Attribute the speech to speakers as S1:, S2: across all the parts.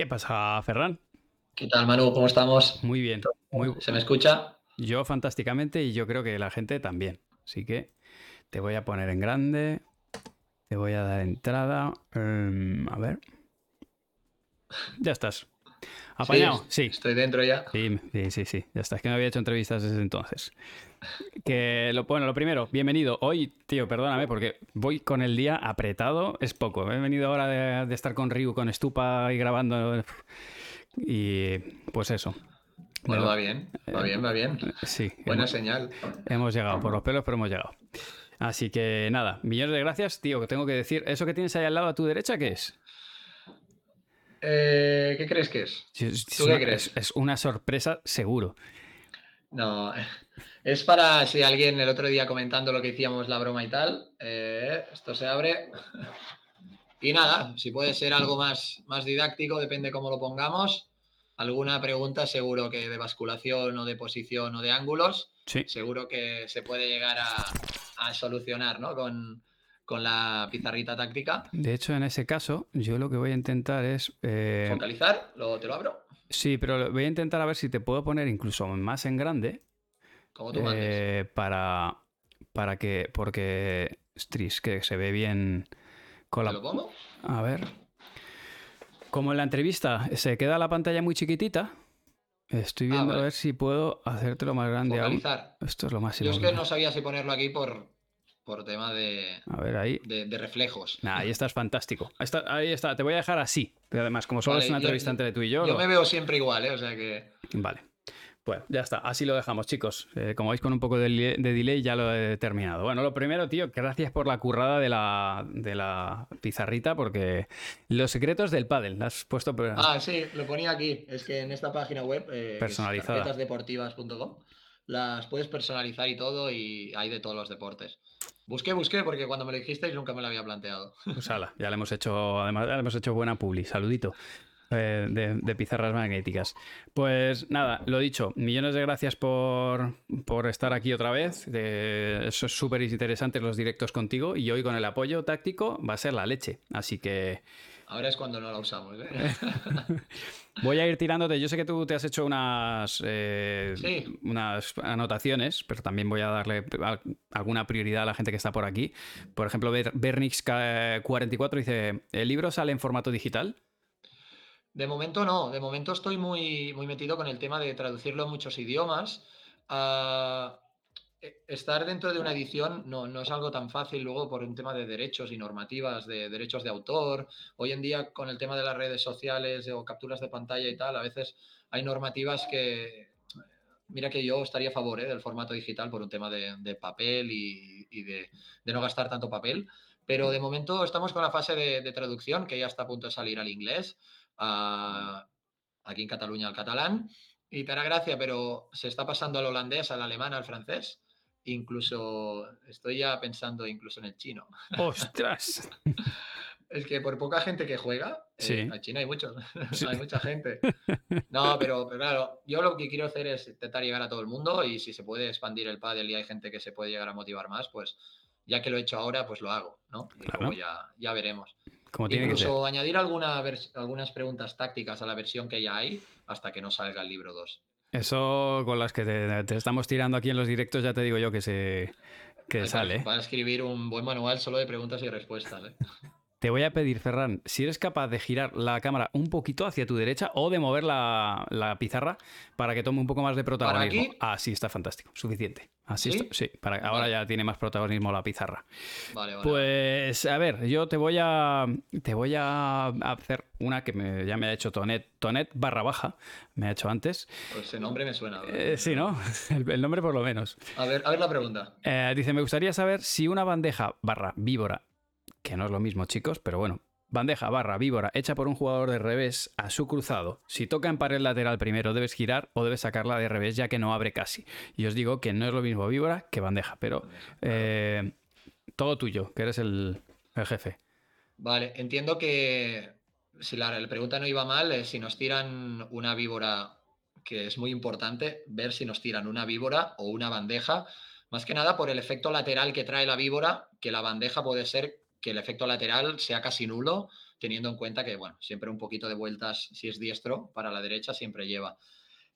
S1: ¿Qué pasa, Ferran?
S2: ¿Qué tal, Manu? ¿Cómo estamos?
S1: Muy bien. Muy...
S2: ¿Se me escucha?
S1: Yo fantásticamente y yo creo que la gente también. Así que te voy a poner en grande. Te voy a dar entrada. Em, a ver. Ya estás. ¿Apañado? Sí,
S2: Estoy dentro ya.
S1: Sí, sí, sí, sí. Ya está. Es que no había hecho entrevistas desde entonces. Que lo, bueno, lo primero, bienvenido. Hoy, tío, perdóname, porque voy con el día apretado, es poco. He venido ahora de, estar con Ryu, con Stupa y grabando. Y pues eso.
S2: Bueno, va bien, va bien, va bien.
S1: Sí.
S2: Buena señal.
S1: Hemos llegado por los pelos, pero hemos llegado. Así que nada, millones de gracias, tío, que tengo que decir. ¿Eso que tienes ahí al lado a tu derecha qué es?
S2: Eh, ¿Qué crees que es?
S1: ¿Tú qué crees? Es una sorpresa, seguro.
S2: No, es para si alguien el otro día comentando lo que hacíamos la broma y tal. Eh, esto se abre. Y nada, si puede ser algo más, más didáctico, depende cómo lo pongamos. Alguna pregunta seguro que de basculación o de posición o de ángulos,
S1: sí.
S2: seguro que se puede llegar a, solucionar ¿no? con, con la pizarrita táctica.
S1: De hecho, en ese caso, yo lo que voy a intentar es...
S2: Eh... Focalizar, luego te lo abro.
S1: Sí, pero voy a intentar a ver si te puedo poner incluso más en grande.
S2: Como tú
S1: eh, para, para que... Porque, Stris, que se ve bien...
S2: Con la... ¿Te lo pongo?
S1: A ver. Como en la entrevista se queda la pantalla muy chiquitita, estoy ah, viendo a ver si puedo hacértelo más grande.
S2: Focalizar.
S1: Esto es lo más
S2: Yo es que no sabía si ponerlo aquí por, por tema de,
S1: a ver, ahí.
S2: de, reflejos.
S1: ahí estás fantástico. Ahí está, te voy a dejar así. Además, como solo es una entrevista entre tú y yo.
S2: Yo me veo siempre igual, ¿eh? O sea que.
S1: Vale. Bueno, ya está, así lo dejamos, chicos. Eh, como veis, con un poco de, delay ya lo he terminado. Bueno, lo primero, tío, gracias por la currada de la, de la pizarrita, porque los secretos del pádel, ¿lo has puesto?
S2: Ah, sí, lo ponía aquí. Es que en esta página web, eh,
S1: personalizada.
S2: las puedes personalizar y todo, y hay de todos los deportes. Busqué, busqué, porque cuando me lo dijisteis nunca me lo había planteado.
S1: Pues ala, ya le hemos hecho, además, ya le hemos hecho buena publi. Saludito. Eh, de, pizarras magnéticas. Pues nada, lo dicho, millones de gracias por, estar aquí otra vez. eso es súper interesante los directos contigo y hoy con el apoyo táctico va a ser la leche. Así que...
S2: Ahora es cuando no la usamos. ¿eh?
S1: Voy a ir tirándote. Yo sé que tú te has hecho unas, eh, unas anotaciones, pero también voy a darle alguna prioridad a la gente que está por aquí. Por ejemplo, Bernix44 dice: ¿El libro sale en formato digital?
S2: De momento no. De momento estoy muy, muy metido con el tema de traducirlo en muchos idiomas. Ah, estar dentro de una edición no, no, es algo tan fácil luego por un tema de derechos y normativas, de derechos de autor. Hoy en día con el tema de las redes sociales o capturas de pantalla y tal, a veces hay normativas que... Mira que yo estaría a favor ¿eh? del formato digital por un tema de, papel y, de, no gastar tanto papel. Pero de momento estamos con la fase de, traducción que ya está a punto de salir al inglés, aquí en Cataluña al catalán. Y te hará gracia, pero se está pasando al holandés, al alemán, al francés. Incluso estoy ya pensando incluso en el chino.
S1: ¡Ostras!
S2: es que por poca gente que juega, eh, en China hay muchos, hay mucha gente. No, pero, claro, yo lo que quiero hacer es intentar llegar a todo el mundo y si se puede expandir el pádel y hay gente que se puede llegar a motivar más, pues ya que lo he hecho ahora, pues lo hago, ¿no? Y luego ya, ya veremos.
S1: Como tiene
S2: Incluso añadir alguna algunas preguntas tácticas a la versión que ya hay hasta que no salga el libro 2.
S1: Eso con las que te, estamos tirando aquí en los directos, ya te digo yo que se que sale.
S2: Para escribir un buen manual solo de preguntas y respuestas. ¿eh?
S1: Te voy a pedir, Ferran, si eres capaz de girar la cámara un poquito hacia tu derecha o de mover la, pizarra para que tome un poco más de protagonismo.
S2: ¿Para
S1: aquí? sí, está fantástico, suficiente. Así ¿Sí? sí, para, ahora ya tiene más protagonismo la pizarra.
S2: Vale, vale.
S1: Pues a ver, yo te voy a te voy a hacer una que me, ya me ha hecho Tonet, Tonet barra baja, me ha hecho antes.
S2: Pues ese nombre me suena.
S1: Eh, sí, ¿no? El, nombre por lo menos.
S2: A ver, a ver la pregunta.
S1: Eh, dice, me gustaría saber si una bandeja barra víbora que no es lo mismo, chicos, pero bueno. Bandeja barra víbora hecha por un jugador de revés a su cruzado. Si toca en pared lateral primero, debes girar o debes sacarla de revés ya que no abre casi. Y os digo que no es lo mismo víbora que bandeja, pero eh, todo tuyo, que eres el, jefe.
S2: Vale, entiendo que si la, pregunta no iba mal, si nos tiran una víbora, que es muy importante, ver si nos tiran una víbora o una bandeja. Más que nada por el efecto lateral que trae la víbora, que la bandeja puede ser que el efecto lateral sea casi nulo teniendo en cuenta que, bueno, siempre un poquito de vueltas, si es diestro, para la derecha siempre lleva.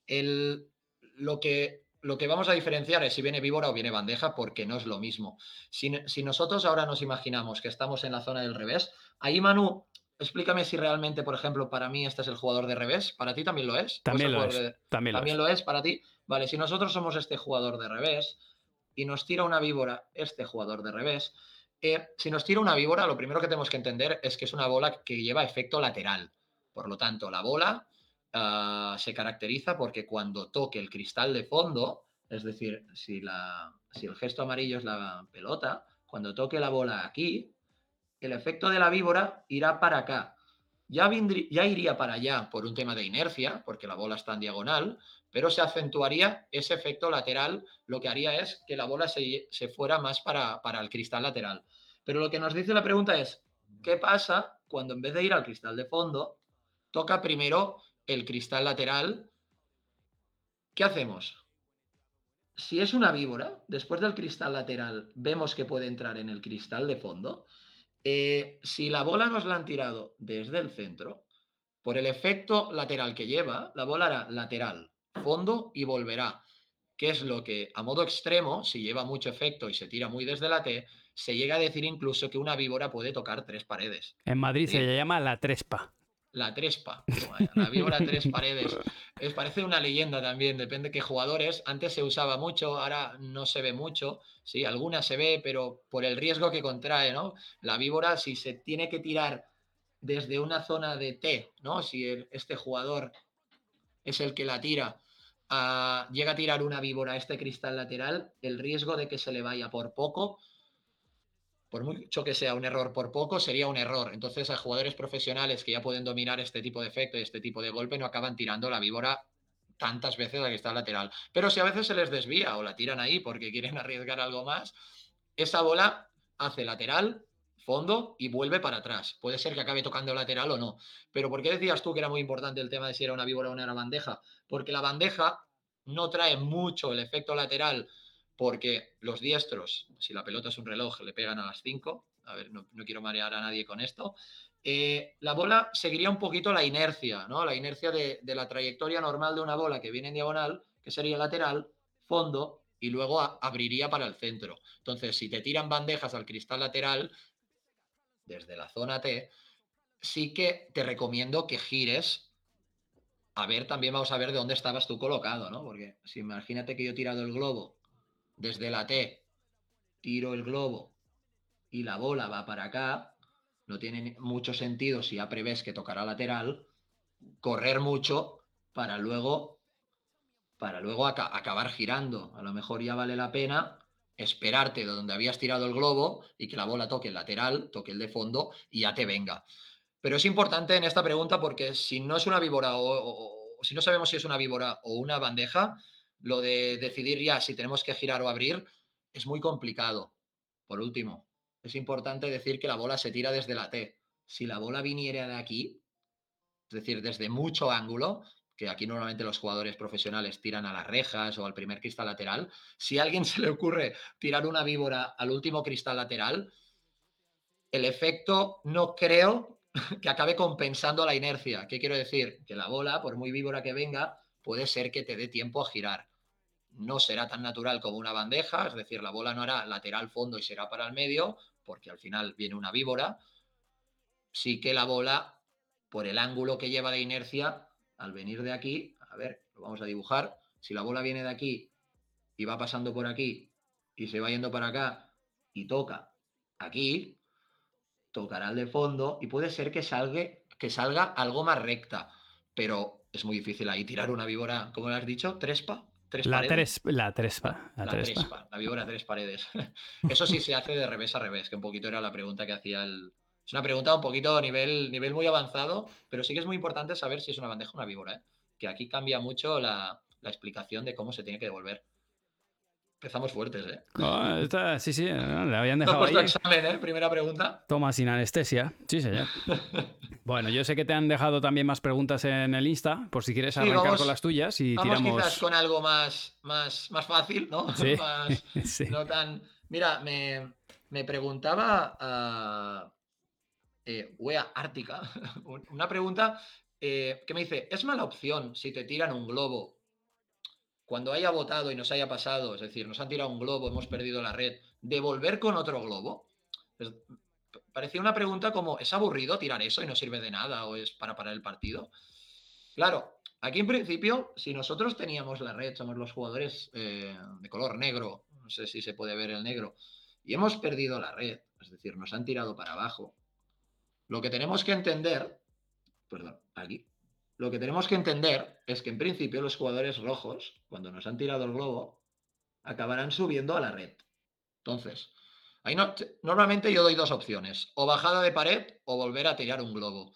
S2: El, lo, que, lo que vamos a diferenciar es si viene víbora o viene bandeja, porque no es lo mismo. Si, si nosotros ahora nos imaginamos que estamos en la zona del revés, ahí Manu, explícame si realmente, por ejemplo, para mí este es el jugador de revés, para ti también lo es.
S1: También, lo es.
S2: también, lo es para ti. Vale, si nosotros somos este jugador de revés y nos tira una víbora este jugador de revés, si nos tira una víbora, lo primero que tenemos que entender es que es una bola que lleva efecto lateral. Por lo tanto, la bola ah, se caracteriza porque cuando toque el cristal de fondo, es decir, si, la, si el gesto amarillo es la pelota, cuando toque la bola aquí, el efecto de la víbora irá para acá. Ya, ya iría para allá por un tema de inercia, porque la bola está en diagonal, pero se acentuaría ese efecto lateral, lo que haría es que la bola se, fuera más para, para el cristal lateral. Pero lo que nos dice la pregunta es, ¿qué pasa cuando en vez de ir al cristal de fondo, toca primero el cristal lateral? ¿Qué hacemos? Si es una víbora, después del cristal lateral vemos que puede entrar en el cristal de fondo. Eh, si la bola nos la han tirado desde el centro, por el efecto lateral que lleva, la bola hará lateral, fondo y volverá. Que es lo que a modo extremo, si lleva mucho efecto y se tira muy desde la T, se llega a decir incluso que una víbora puede tocar tres paredes.
S1: En Madrid se le llama la trespa.
S2: La trespa, la víbora tres paredes. Es, parece una leyenda también, depende de qué jugadores. Antes se usaba mucho, ahora no se ve mucho. Sí, alguna se ve, pero por el riesgo que contrae, ¿no? La víbora, si se tiene que tirar desde una zona de T, ¿no? Si este jugador es el que la tira, llega a tirar una víbora a este cristal lateral, el riesgo de que se le vaya por poco por mucho que sea un error por poco, sería un error. Entonces, a jugadores profesionales que ya pueden dominar este tipo de efecto y este tipo de golpe no acaban tirando la víbora tantas veces a que está lateral. Pero si a veces se les desvía o la tiran ahí porque quieren arriesgar algo más, esa bola hace lateral, fondo y vuelve para atrás. Puede ser que acabe tocando lateral o no. Pero ¿por qué decías tú que era muy importante el tema de si era una víbora o una bandeja? Porque la bandeja no trae mucho el efecto lateral porque los diestros, si la pelota es un reloj, le pegan a las 5, a ver, no, quiero marear a nadie con esto, eh, la bola seguiría un poquito la inercia, ¿no? La inercia de, la trayectoria normal de una bola que viene en diagonal, que sería lateral, fondo, y luego abriría para el centro. Entonces, si te tiran bandejas al cristal lateral, desde la zona T, sí que te recomiendo que gires. A ver, también vamos a ver de dónde estabas tú colocado, ¿no? Porque si imagínate que yo he tirado el globo desde la T, tiro el globo y la bola va para acá, no tiene mucho sentido si ya prevés que tocará lateral, correr mucho para luego, para luego acabar girando. A lo mejor ya vale la pena esperarte de donde habías tirado el globo y que la bola toque el lateral, toque el de fondo y ya te venga. Pero es importante en esta pregunta porque si no es una víbora o si no sabemos si es una víbora o una bandeja, lo de decidir ya si tenemos que girar o abrir es muy complicado. Por último, es importante decir que la bola se tira desde la T. Si la bola viniera de aquí, es decir, desde mucho ángulo, que aquí normalmente los jugadores profesionales tiran a las rejas o al primer cristal lateral, si a alguien se le ocurre tirar una víbora al último cristal lateral, el efecto no creo que acabe compensando la inercia. ¿Qué quiero decir? Que la bola, por muy víbora que venga, puede ser que te dé tiempo a girar no será tan natural como una bandeja, es decir, la bola no hará lateral fondo y será para el medio, porque al final viene una víbora. Sí que la bola, por el ángulo que lleva de inercia, al venir de aquí, a ver, lo vamos a dibujar, si la bola viene de aquí y va pasando por aquí y se va yendo para acá y toca aquí, tocará el de fondo y puede ser que salga, que salga algo más recta, pero es muy difícil ahí tirar una víbora, como le has dicho, trespa,
S1: la, tres, la trespa.
S2: La, trespa. La víbora tres paredes. Eso sí se hace de revés a revés, que un poquito era la pregunta que hacía el. Es una pregunta un poquito a nivel, nivel muy avanzado, pero sí que es muy importante saber si es una bandeja o una víbora. ¿eh? Que aquí cambia mucho la, la explicación de cómo se tiene que devolver. Empezamos fuertes, ¿eh?
S1: sí, sí, le habían dejado ahí.
S2: examen, ¿eh? Primera pregunta.
S1: Toma sin anestesia. Sí, señor. bueno, yo sé que te han dejado también más preguntas en el Insta, por si quieres arrancar con las tuyas y
S2: vamos
S1: tiramos...
S2: quizás con algo más, más, más fácil, ¿no?
S1: Sí.
S2: No tan... Mira, me, me preguntaba... eh, Ártica, una pregunta eh, que me dice, ¿es mala opción si te tiran un globo cuando haya votado y nos haya pasado, es decir, nos han tirado un globo, hemos perdido la red, devolver con otro globo? parecía una pregunta como, ¿es aburrido tirar eso y no sirve de nada o es para parar el partido? Claro, aquí en principio, si nosotros teníamos la red, somos los jugadores eh, de color negro, no sé si se puede ver el negro, y hemos perdido la red, es decir, nos han tirado para abajo, lo que tenemos que entender, perdón, aquí, lo que tenemos que entender es que en principio los jugadores rojos, cuando nos han tirado el globo, acabarán subiendo a la red. Entonces, ahí no, normalmente yo doy dos opciones, o bajada de pared o volver a tirar un globo.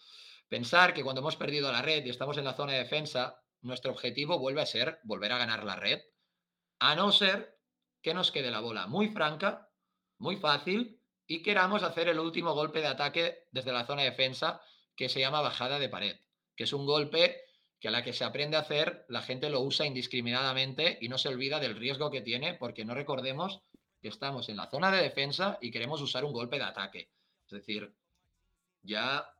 S2: Pensar que cuando hemos perdido la red y estamos en la zona de defensa, nuestro objetivo vuelve a ser volver a ganar la red, a no ser que nos quede la bola muy franca, muy fácil y queramos hacer el último golpe de ataque desde la zona de defensa que se llama bajada de pared, que es un golpe que a la que se aprende a hacer la gente lo usa indiscriminadamente y no se olvida del riesgo que tiene porque no recordemos que estamos en la zona de defensa y queremos usar un golpe de ataque. Es decir, ya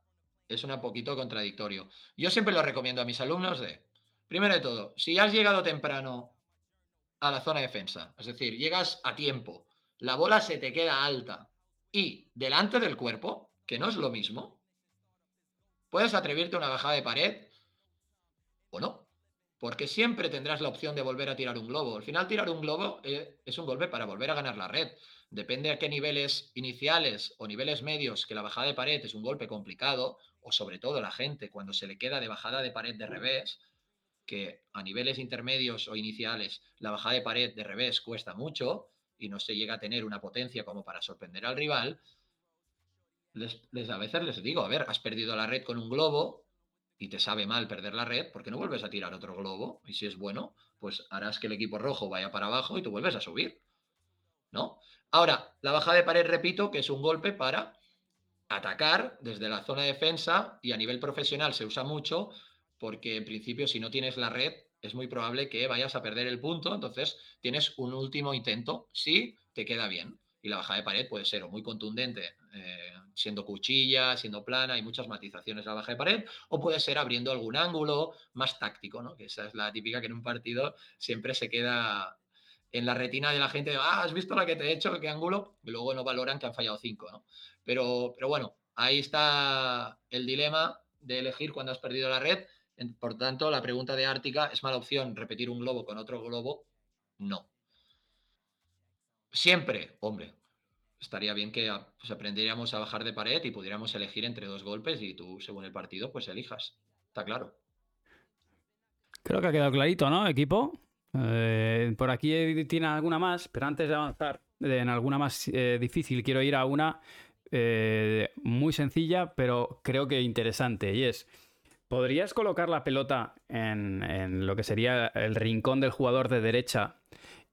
S2: es un poquito contradictorio. Yo siempre lo recomiendo a mis alumnos de, primero de todo, si has llegado temprano a la zona de defensa, es decir, llegas a tiempo, la bola se te queda alta y delante del cuerpo, que no es lo mismo, puedes atrevirte a una bajada de pared o no. Porque siempre tendrás la opción de volver a tirar un globo. Al final, tirar un globo eh, es un golpe para volver a ganar la red. Depende a qué niveles iniciales o niveles medios que la bajada de pared es un golpe complicado, o sobre todo la gente cuando se le queda de bajada de pared de revés, que a niveles intermedios o iniciales la bajada de pared de revés cuesta mucho, y no se llega a tener una potencia como para sorprender al rival, les, a veces les digo, a ver, has perdido la red con un globo y te sabe mal perder la red, porque no vuelves a tirar otro globo? Y si es bueno, pues harás que el equipo rojo vaya para abajo y tú vuelves a subir. ¿No? Ahora, la baja de pared, repito, que es un golpe para atacar desde la zona de defensa y a nivel profesional se usa mucho porque en principio si no tienes la red es muy probable que vayas a perder el punto, entonces tienes un último intento si te queda bien. Y la bajada de pared puede ser o muy contundente, eh, siendo cuchilla, siendo plana, hay muchas matizaciones la baja de pared, o puede ser abriendo algún ángulo más táctico, ¿no? que esa es la típica que en un partido siempre se queda en la retina de la gente, ah, has visto la que te he hecho, qué ángulo, y luego no valoran que han fallado cinco, ¿no? Pero, pero bueno, ahí está el dilema de elegir cuando has perdido la red por tanto, la pregunta de Ártica, ¿es mala opción repetir un globo con otro globo? No. Siempre, hombre, estaría bien que pues, aprendiéramos a bajar de pared y pudiéramos elegir entre dos golpes y tú, según el partido, pues elijas. Está claro.
S1: Creo que ha quedado clarito, ¿no, equipo? Eh, por aquí tiene alguna más, pero antes de avanzar en alguna más eh, difícil, quiero ir a una eh, muy sencilla, pero creo que interesante, y es... ¿Podrías colocar la pelota en, lo que sería el rincón del jugador de derecha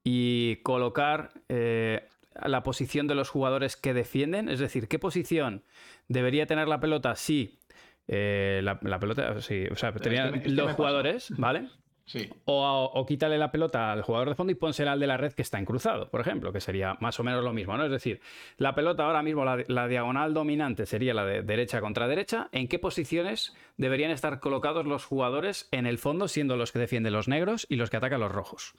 S1: y colocar eh, la posición de los jugadores que defienden? Es decir, ¿qué posición debería tener la pelota si eh, la, pelota, sí, o sea, tenían los jugadores, ¿vale? O, quítale la pelota al jugador de fondo y pónsela al de la red que está en cruzado, por ejemplo, que sería más o menos lo mismo, ¿no? Es decir, la pelota ahora mismo, la, diagonal dominante sería la de derecha contra derecha. ¿En qué posiciones deberían estar colocados los jugadores en el fondo, siendo los que defienden los negros y los que atacan los rojos?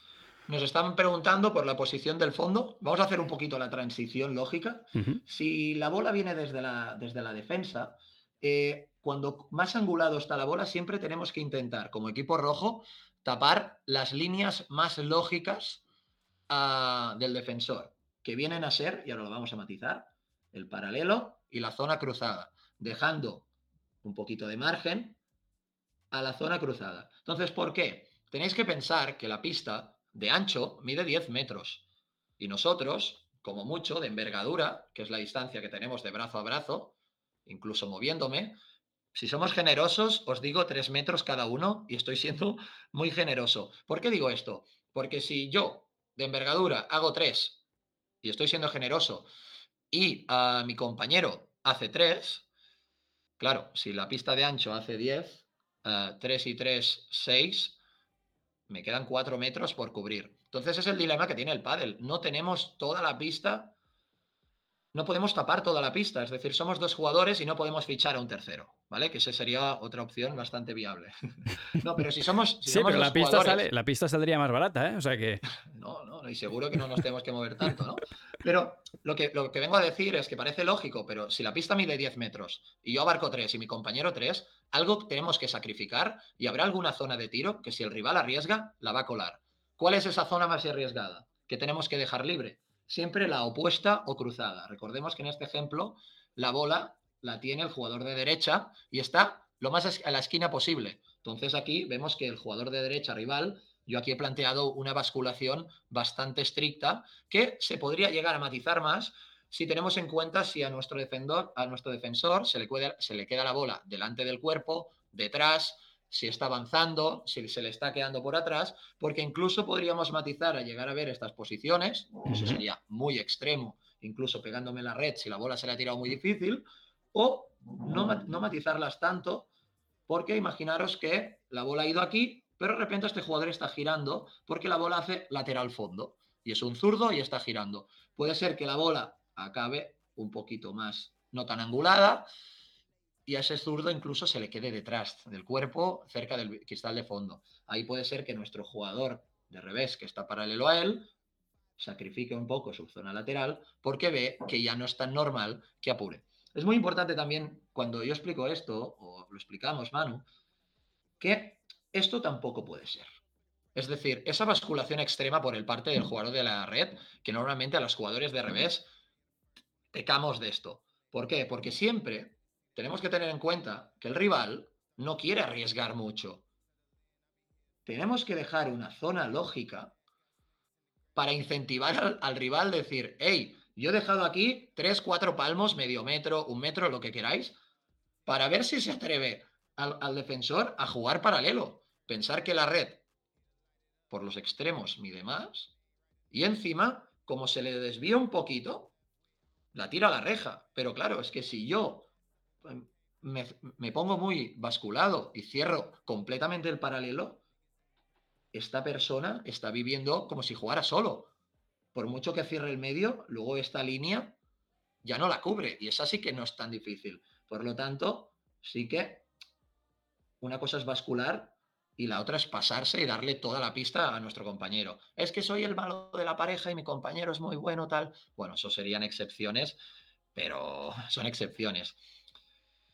S2: Nos están preguntando por la posición del fondo. Vamos a hacer un poquito la transición lógica. Si la bola viene desde la, desde la defensa, eh, cuando más angulado está la bola, siempre tenemos que intentar, como equipo rojo, tapar las líneas más lógicas ah, del defensor, que vienen a ser, y ahora lo vamos a matizar, el paralelo y la zona cruzada, dejando un poquito de margen a la zona cruzada. Entonces, ¿por qué? Tenéis que pensar que la pista de ancho mide 10 metros y nosotros, como mucho, de envergadura, que es la distancia que tenemos de brazo a brazo, incluso moviéndome, si somos generosos, os digo tres metros cada uno y estoy siendo muy generoso. ¿Por qué digo esto? Porque si yo de envergadura hago tres y estoy siendo generoso y a mi compañero hace tres, claro, si la pista de ancho hace 10, uh, 3 y 3, 6, me quedan cuatro metros por cubrir. Entonces es el dilema que tiene el pádel. No tenemos toda la pista no podemos tapar toda la pista. Es decir, somos dos jugadores y no podemos fichar a un tercero, ¿vale? Que esa sería otra opción bastante viable. no, pero si somos.
S1: sí, pero la pista, la pista saldría más barata, ¿eh? O sea que.
S2: no, no, y seguro que no nos tenemos que mover tanto, ¿no? Pero lo que, lo que vengo a decir es que parece lógico, pero si la pista mide 10 metros y yo abarco 3 y mi compañero 3, algo tenemos que sacrificar y habrá alguna zona de tiro que si el rival arriesga, la va a colar. ¿Cuál es esa zona más arriesgada? Que tenemos que dejar libre siempre la opuesta o cruzada. Recordemos que en este ejemplo la bola la tiene el jugador de derecha y está lo más a la esquina posible. Entonces aquí vemos que el jugador de derecha rival, yo aquí he planteado una basculación bastante estricta que se podría llegar a matizar más si tenemos en cuenta si a nuestro defensor, a nuestro defensor se le, se le queda la bola delante del cuerpo, detrás, si está avanzando, si se le está quedando por atrás, porque incluso podríamos matizar a llegar a ver estas posiciones, eso sería muy extremo, incluso pegándome la red si la bola se le ha tirado muy difícil, o no, no matizarlas tanto, porque imaginaros que la bola ha ido aquí, pero de repente este jugador está girando porque la bola hace lateral fondo, y es un zurdo y está girando. Puede ser que la bola acabe un poquito más no tan angulada, y a ese zurdo incluso se le quede detrás del cuerpo, cerca del cristal de fondo. Ahí puede ser que nuestro jugador de revés, que está paralelo a él, sacrifique un poco su zona lateral porque ve que ya no es tan normal que apure. Es muy importante también cuando yo explico esto, o lo explicamos, Manu, que esto tampoco puede ser. Es decir, esa basculación extrema por el parte del jugador de la red, que normalmente a los jugadores de revés pecamos de esto. ¿Por qué? Porque siempre tenemos que tener en cuenta que el rival no quiere arriesgar mucho. Tenemos que dejar una zona lógica para incentivar al, rival, decir, hey, yo he dejado aquí tres, cuatro palmos, medio metro, un metro, lo que queráis, para ver si se atreve al, defensor a jugar paralelo. Pensar que la red por los extremos mide más y encima, como se le desvía un poquito, la tira a la reja. Pero claro, es que si yo me, pongo muy basculado y cierro completamente el paralelo, esta persona está viviendo como si jugara solo. Por mucho que cierre el medio, luego esta línea ya no la cubre y es así que no es tan difícil. Por lo tanto, sí que una cosa es bascular y la otra es pasarse y darle toda la pista a nuestro compañero. Es que soy el malo de la pareja y mi compañero es muy bueno, tal. Bueno, eso serían excepciones, pero son excepciones.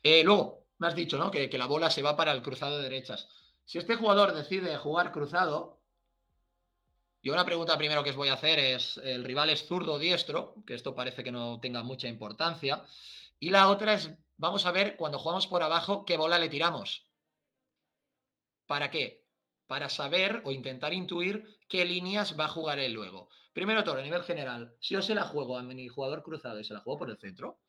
S2: Eh, luego, me has dicho, ¿no? Que, la bola se va para el cruzado de derechas. Si este jugador decide jugar cruzado, yo una pregunta primero que os voy a hacer es, ¿el rival es zurdo diestro? Que esto parece que no tenga mucha importancia. Y la otra es, vamos a ver cuando jugamos por abajo, qué bola le tiramos. ¿Para qué? Para saber o intentar intuir qué líneas va a jugar él luego. Primero todo, a nivel general, si yo se la juego a mi jugador cruzado y se la juego por el centro,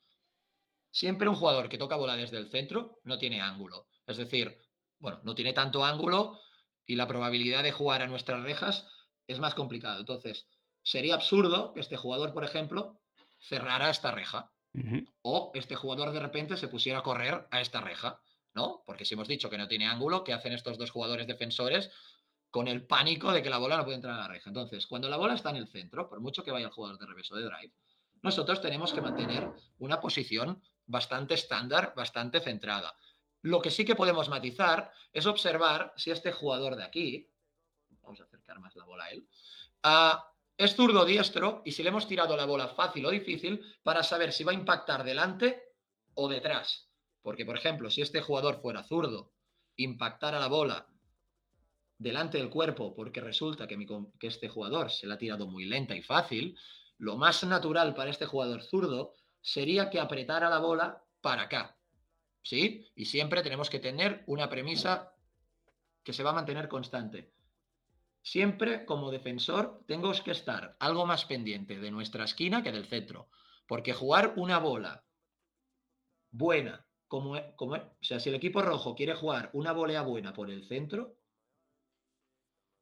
S2: Siempre un jugador que toca bola desde el centro no tiene ángulo. Es decir, bueno, no tiene tanto ángulo y la probabilidad de jugar a nuestras rejas es más complicado. Entonces, sería absurdo que este jugador, por ejemplo, cerrara esta reja. O este jugador de repente se pusiera a correr a esta reja, ¿no? Porque si hemos dicho que no tiene ángulo, ¿qué hacen estos dos jugadores defensores con el pánico de que la bola no puede entrar a la reja? Entonces, cuando la bola está en el centro, por mucho que vaya el jugador de revés o de drive, nosotros tenemos que mantener una posición bastante estándar, bastante centrada. Lo que sí que podemos matizar es observar si este jugador de aquí, más la bola a él, ah, es zurdo diestro y si le hemos tirado la bola fácil o difícil para saber si va a impactar delante o detrás. Porque, por ejemplo, si este jugador fuera zurdo, impactara la bola delante del cuerpo porque resulta que, que este jugador se la ha tirado muy lenta y fácil, lo más natural para este jugador zurdo sería que apretara la bola para acá. ¿Sí? Y siempre tenemos que tener una premisa que se va a mantener constante. Siempre como defensor tengo que estar algo más pendiente de nuestra esquina que del centro. Porque jugar una bola buena, como, como, o sea, si el equipo rojo quiere jugar una volea buena por el centro,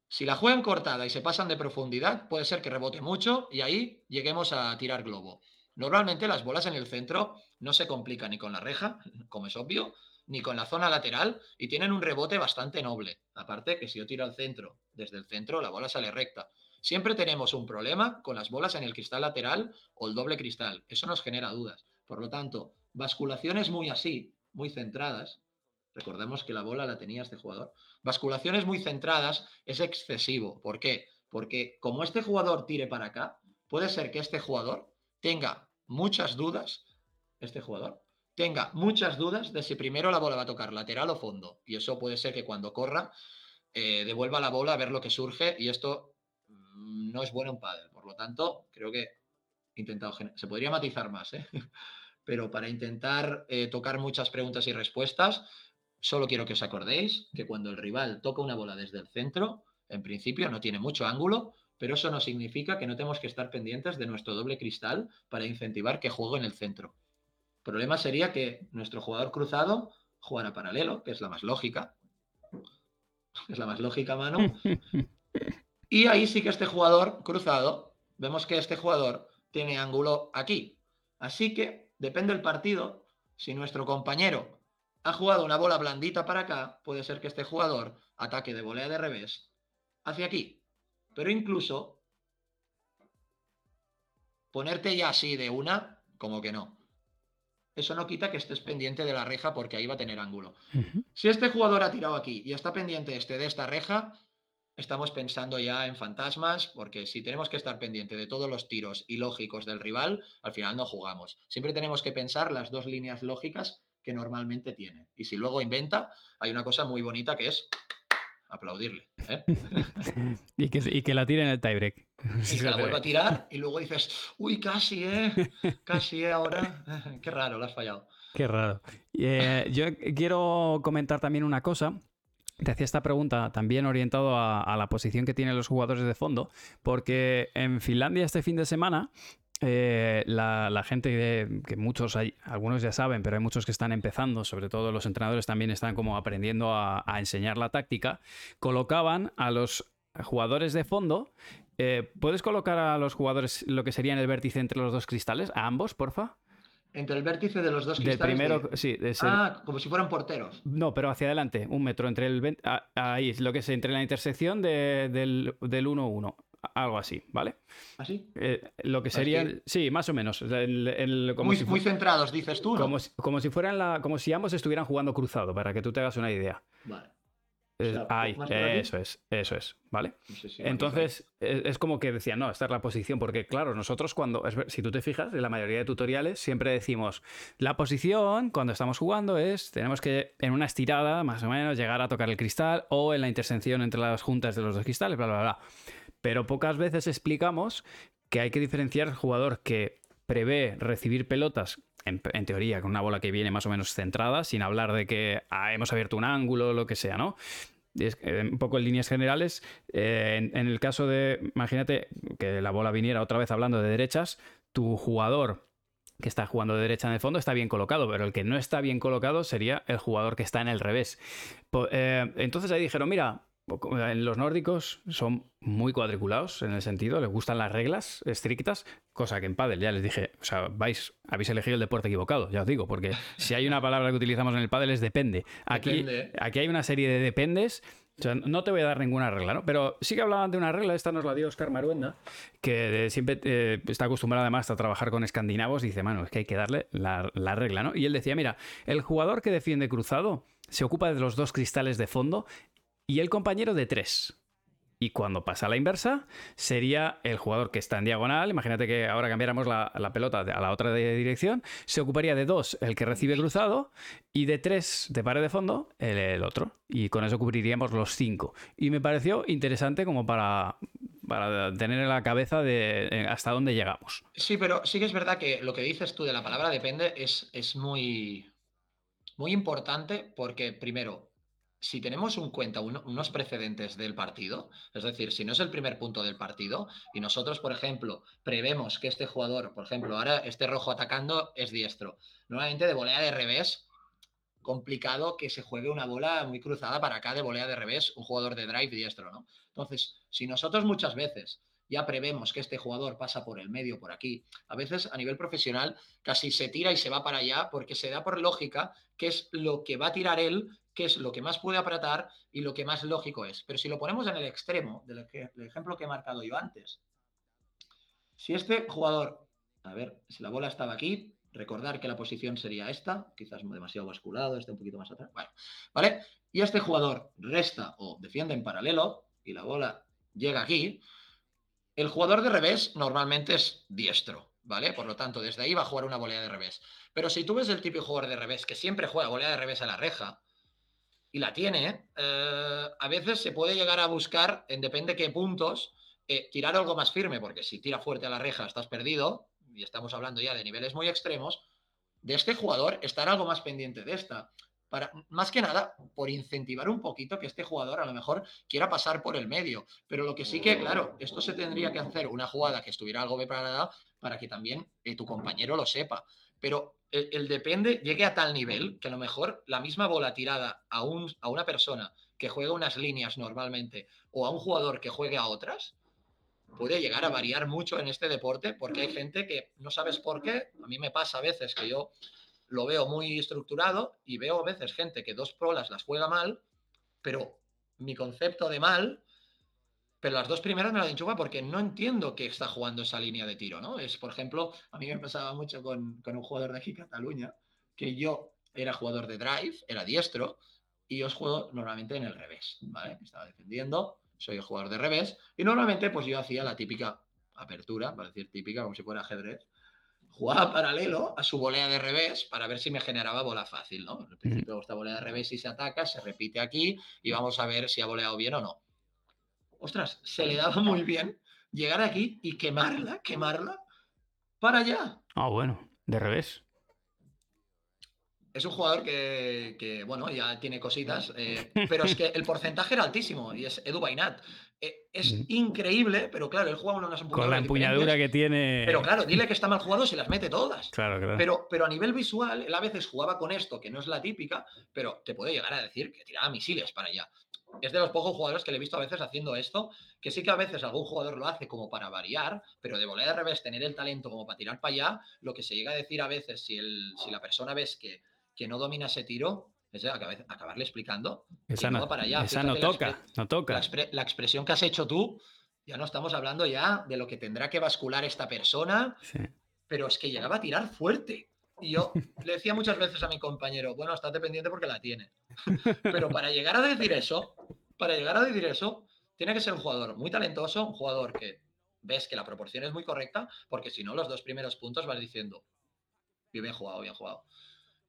S2: si la juegan cortada y se pasan de profundidad, puede ser que rebote mucho y ahí lleguemos a tirar globo. Normalmente las bolas en el centro no se complican ni con la reja, como es obvio, ni con la zona lateral y tienen un rebote bastante noble. Aparte que si yo tiro al centro, desde el centro la bola sale recta. Siempre tenemos un problema con las bolas en el cristal lateral o el doble cristal. Eso nos genera dudas. Por lo tanto, basculaciones muy así, muy centradas, recordemos que la bola la tenía este jugador, basculaciones muy centradas es excesivo. ¿Por qué? Porque como este jugador tire para acá, puede ser que este jugador tenga muchas dudas, este jugador, tenga muchas dudas de si primero la bola va a tocar lateral o fondo. Y eso puede ser que cuando corra eh, devuelva la bola a ver lo que surge y esto mm, no es bueno en pádel. Por lo tanto, creo que intentado... Se podría matizar más, ¿eh? pero para intentar eh, tocar muchas preguntas y respuestas, solo quiero que os acordéis que cuando el rival toca una bola desde el centro, en principio no tiene mucho ángulo, pero eso no significa que no tenemos que estar pendientes de nuestro doble cristal para incentivar que juegue en el centro. El problema sería que nuestro jugador cruzado jugara paralelo, que es la más lógica. Es la más lógica, mano. Y ahí sí que este jugador cruzado, vemos que este jugador tiene ángulo aquí. Así que depende del partido. Si nuestro compañero ha jugado una bola blandita para acá, puede ser que este jugador ataque de volea de revés hacia aquí. Pero incluso ponerte ya así de una, como que no. Eso no quita que estés pendiente de la reja porque ahí va a tener ángulo. Si este jugador ha tirado aquí y está pendiente este de esta reja, estamos pensando ya en fantasmas, porque si tenemos que estar pendiente de todos los tiros ilógicos del rival, al final no jugamos. Siempre tenemos que pensar las dos líneas lógicas que normalmente tiene. Y si luego inventa, hay una cosa muy bonita que es aplaudirle. ¿eh?
S1: y, que, y, que, la tire en el tiebreak.
S2: Y la vuelva a tirar y luego dices, uy, casi, ¿eh? Casi, ¿eh? Ahora. Qué raro, lo has fallado.
S1: Qué raro. Eh, yo quiero comentar también una cosa. Te hacía esta pregunta también orientado a, a, la posición que tienen los jugadores de fondo, porque en Finlandia este fin de semana eh, la, gente que muchos hay, algunos ya saben, pero hay muchos que están empezando, sobre todo los entrenadores también están como aprendiendo a, enseñar la táctica, colocaban a los jugadores de fondo. Eh, ¿Puedes colocar a los jugadores lo que sería en el vértice entre los dos cristales? ¿A ambos, porfa?
S2: Entre el vértice de los dos cristales.
S1: primero, sí,
S2: Ah, como si fueran porteros.
S1: No, pero hacia adelante, un metro entre el. Ahí, lo que es entre la intersección del 1-1 algo así, ¿vale?
S2: ¿Así?
S1: Eh, lo que sería, sí, más o menos.
S2: muy, centrados, dices tú,
S1: Como si, como si fueran la, como si ambos estuvieran jugando cruzado, para que tú te hagas una idea.
S2: Vale.
S1: Ahí, eso es, eso es, ¿vale? Entonces, es, como que decía, no, esta es la posición, porque claro, nosotros cuando, si tú te fijas, en la mayoría de tutoriales siempre decimos, la posición cuando estamos jugando es, tenemos que en una estirada, más o menos, llegar a tocar el cristal o en la intersección entre las juntas de los dos cristales, bla, bla, bla. Pero pocas veces explicamos que hay que diferenciar el jugador que prevé recibir pelotas, en, teoría, con una bola que viene más o menos centrada, sin hablar de que ah, hemos abierto un ángulo o lo que sea, ¿no? Eh, un poco en líneas generales, eh, en, el caso de, imagínate que la bola viniera otra vez hablando de derechas, tu jugador que está jugando de derecha en el fondo está bien colocado, pero el que no está bien colocado sería el jugador que está en el revés. Eh, entonces ahí dijeron, mira, los nórdicos son muy cuadriculados en el sentido, les gustan las reglas estrictas, cosa que en pádel ya les dije, o sea, vais, habéis elegido el deporte equivocado, ya os digo, porque si hay una palabra que utilizamos en el pádel es depende. Aquí, aquí hay una serie de dependes. O sea, no te voy a dar ninguna regla, ¿no? Pero sí que hablaban de una regla, esta nos la dio Oscar Maruenda, que siempre eh, está acostumbrado además a trabajar con escandinavos y dice, mano, es que hay que darle la, la regla, ¿no? Y él decía, mira, el jugador que defiende cruzado se ocupa de los dos cristales de fondo y el compañero de tres. Y cuando pasa a la inversa, sería el jugador que está en diagonal. Imagínate que ahora cambiáramos la, pelota a la otra dirección. Se ocuparía de dos el que recibe cruzado y de tres de pared de fondo el, otro. Y con eso cubriríamos los cinco. Y me pareció interesante como para, para tener en la cabeza de eh, hasta dónde llegamos.
S2: Sí, pero sí que es verdad que lo que dices tú de la palabra depende es, es muy, muy importante porque, primero, si tenemos un cuenta unos precedentes del partido, es decir, si no es el primer punto del partido y nosotros, por ejemplo, prevemos que este jugador, por ejemplo, ahora este rojo atacando es diestro, normalmente de volea de revés, complicado que se juegue una bola muy cruzada para acá de volea de revés, un jugador de drive diestro, ¿no? Entonces, si nosotros muchas veces ya prevemos que este jugador pasa por el medio, por aquí. A veces a nivel profesional casi se tira y se va para allá porque se da por lógica que es lo que va a tirar él qué es lo que más puede apretar y lo que más lógico es. Pero si lo ponemos en el extremo del, ejemplo que he marcado yo antes, si este jugador, a ver, si la bola estaba aquí, recordar que la posición sería esta, quizás demasiado basculado, este un poquito más atrás, bueno, ¿vale? Y este jugador resta o defiende en paralelo y la bola llega aquí, el jugador de revés normalmente es diestro, ¿vale? Por lo tanto, desde ahí va a jugar una volea de revés. Pero si tú ves el típico jugador de revés que siempre juega volea de revés a la reja y la tiene, eh, a veces se puede llegar a buscar, en depende de qué puntos, eh, tirar algo más firme, porque si tira fuerte a la reja estás perdido, y estamos hablando ya de niveles muy extremos, de este jugador estar algo más pendiente de esta. Para, más que nada, por incentivar un poquito que este jugador a lo mejor quiera pasar por el medio. Pero lo que sí que, claro, esto se tendría que hacer una jugada que estuviera algo preparada para que también eh, tu compañero lo sepa. Pero el, depende llegue a tal nivel que a lo mejor la misma bola tirada a, un, a una persona que juega unas líneas normalmente o a un jugador que juegue a otras, puede llegar a variar mucho en este deporte porque hay gente que no sabes por qué. A mí me pasa a veces que yo lo veo muy estructurado y veo a veces gente que dos prolas las juega mal, pero mi concepto de mal, pero las dos primeras me las enchufa porque no entiendo que está jugando esa línea de tiro, ¿no? Es, por ejemplo, a mí me pasaba mucho con, un jugador de aquí, Cataluña, que yo era jugador de drive, era diestro, y os juego normalmente en el revés, ¿vale? Estaba defendiendo, soy el jugador de revés, y normalmente pues yo hacía la típica apertura, para decir típica, como si fuera ajedrez, jugaba paralelo a su volea de revés para ver si me generaba bola fácil, ¿no? Al principio esta volea de revés si se ataca, se repite aquí y vamos a ver si ha voleado bien o no. Ostras, se le daba muy bien llegar aquí y quemarla, quemarla para allá.
S1: Ah, bueno, de revés
S2: es un jugador que, bueno, ya tiene cositas, eh, pero es que el porcentaje era altísimo y es Edu Bainat. Eh, es increíble, pero claro, él juega unas
S1: Con la empuñadura que tiene.
S2: Pero claro, dile que está mal jugado, se las mete todas.
S1: Claro, claro.
S2: Pero, pero a nivel visual, él a veces jugaba con esto, que no es la típica, pero te puede llegar a decir que tiraba misiles para allá. Es de los pocos jugadores que le he visto a veces haciendo esto, que sí que a veces algún jugador lo hace como para variar, pero de volea de revés, tener el talento como para tirar para allá, lo que se llega a decir a veces, si, el, si la persona ves que que no domina ese tiro, es acabarle explicando.
S1: Esa, no, para allá. esa no toca, no toca.
S2: La, expresión que has hecho tú, ya no estamos hablando ya de lo que tendrá que bascular esta persona, pero es que llegaba a tirar fuerte. Y yo le decía muchas veces a mi compañero, bueno, estate pendiente porque la tiene. Pero para llegar a decir eso, para llegar a decir eso, tiene que ser un jugador muy talentoso, un jugador que ves que la proporción es muy correcta, porque si no, los dos primeros puntos vas diciendo, bien jugado, bien jugado.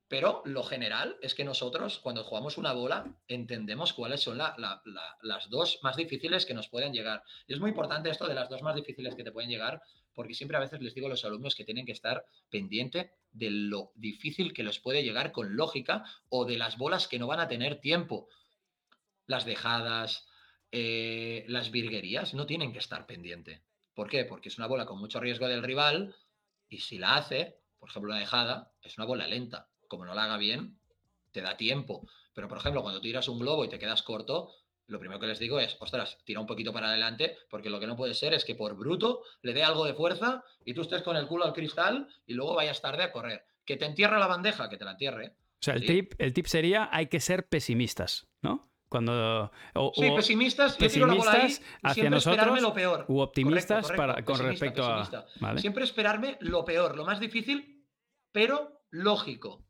S2: Pero lo general es que nosotros, cuando jugamos una bola, entendemos cuáles son las dos más difíciles que nos pueden llegar. Y es muy importante esto de las dos más difíciles que te pueden llegar, porque siempre a veces les digo a los alumnos que tienen que estar pendiente de lo difícil que les puede llegar con lógica o de las bolas que no van a tener tiempo. Las dejadas, eh, las virguerías, no tienen que estar pendiente. ¿Por qué? Porque es una bola con mucho riesgo del rival y si la hace, por ejemplo, una dejada, es una bola lenta como no la haga bien, te da tiempo. Pero, por ejemplo, cuando tiras un globo y te quedas corto, lo primero que les digo es, ostras, tira un poquito para adelante, porque lo que no puede ser es que por bruto le dé algo de fuerza y tú estés con el culo al cristal y luego vayas tarde a correr. Que te entierra la bandeja, que te la entierre.
S1: O sea, el, tip, el tip sería, hay que ser pesimistas, ¿no? Cuando,
S2: sí, pesimistas, pesimistas
S1: hacia nosotros
S2: lo peor.
S1: u optimistas para, con respecto a...
S2: Siempre esperarme lo peor, lo más difícil, pero lógico.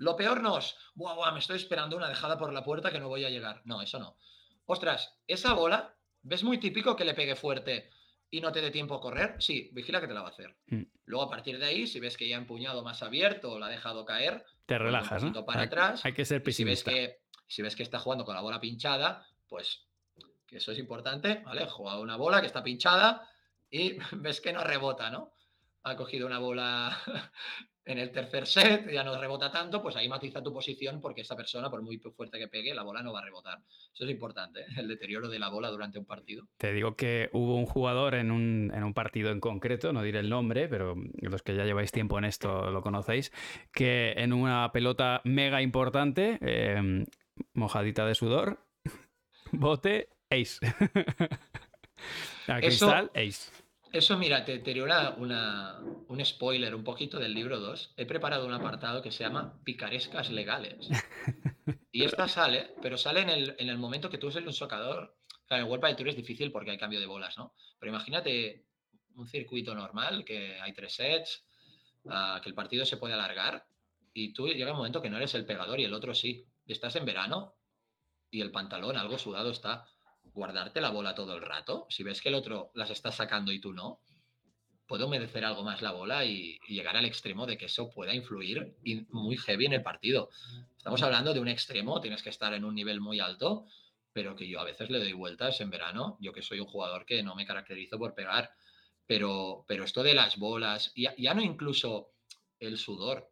S2: Lo peor no es, guau, me estoy esperando una dejada por la puerta que no voy a llegar. No, eso no. Ostras, esa bola, ¿ves muy típico que le pegue fuerte y no te dé tiempo a correr? Sí, vigila que te la va a hacer. Mm. Luego, a partir de ahí, si ves que ya ha empuñado más abierto o la ha dejado caer,
S1: te pues relajas, ¿no?
S2: Para atrás.
S1: Hay que ser pesimista.
S2: Si ves que, si ves que está jugando con la bola pinchada, pues que eso es importante, ¿vale? Juega una bola que está pinchada y ves que no rebota, ¿no? Ha cogido una bola en el tercer set ya no rebota tanto, pues ahí matiza tu posición porque esa persona, por muy fuerte que pegue, la bola no va a rebotar. Eso es importante, ¿eh? el deterioro de la bola durante un partido.
S1: Te digo que hubo un jugador en un, partido en concreto, no diré el nombre, pero los que ya lleváis tiempo en esto lo conocéis, que en una pelota mega importante, em, mojadita de sudor, bote, ace. A cristal, ace.
S2: Eso, mira, te deteriora una, un spoiler un poquito del libro 2. He preparado un apartado que se llama Picarescas legales. Y esta sale, pero sale en el, en el momento que tú eres un socador. Claro, en el World del Tour es difícil porque hay cambio de bolas, ¿no? Pero imagínate un circuito normal, que hay tres sets, uh, que el partido se puede alargar, y tú llega un momento que no eres el pegador y el otro sí. Estás en verano y el pantalón algo sudado está. Guardarte la bola todo el rato, si ves que el otro las está sacando y tú no, puede humedecer algo más la bola y, y, llegar al extremo de que eso pueda influir muy heavy en el partido. Estamos hablando de un extremo, tienes que estar en un nivel muy alto, pero que yo a veces le doy vueltas en verano, yo que soy un jugador que no me caracterizo por pegar, pero, pero esto de las bolas, ya, ya no incluso el sudor,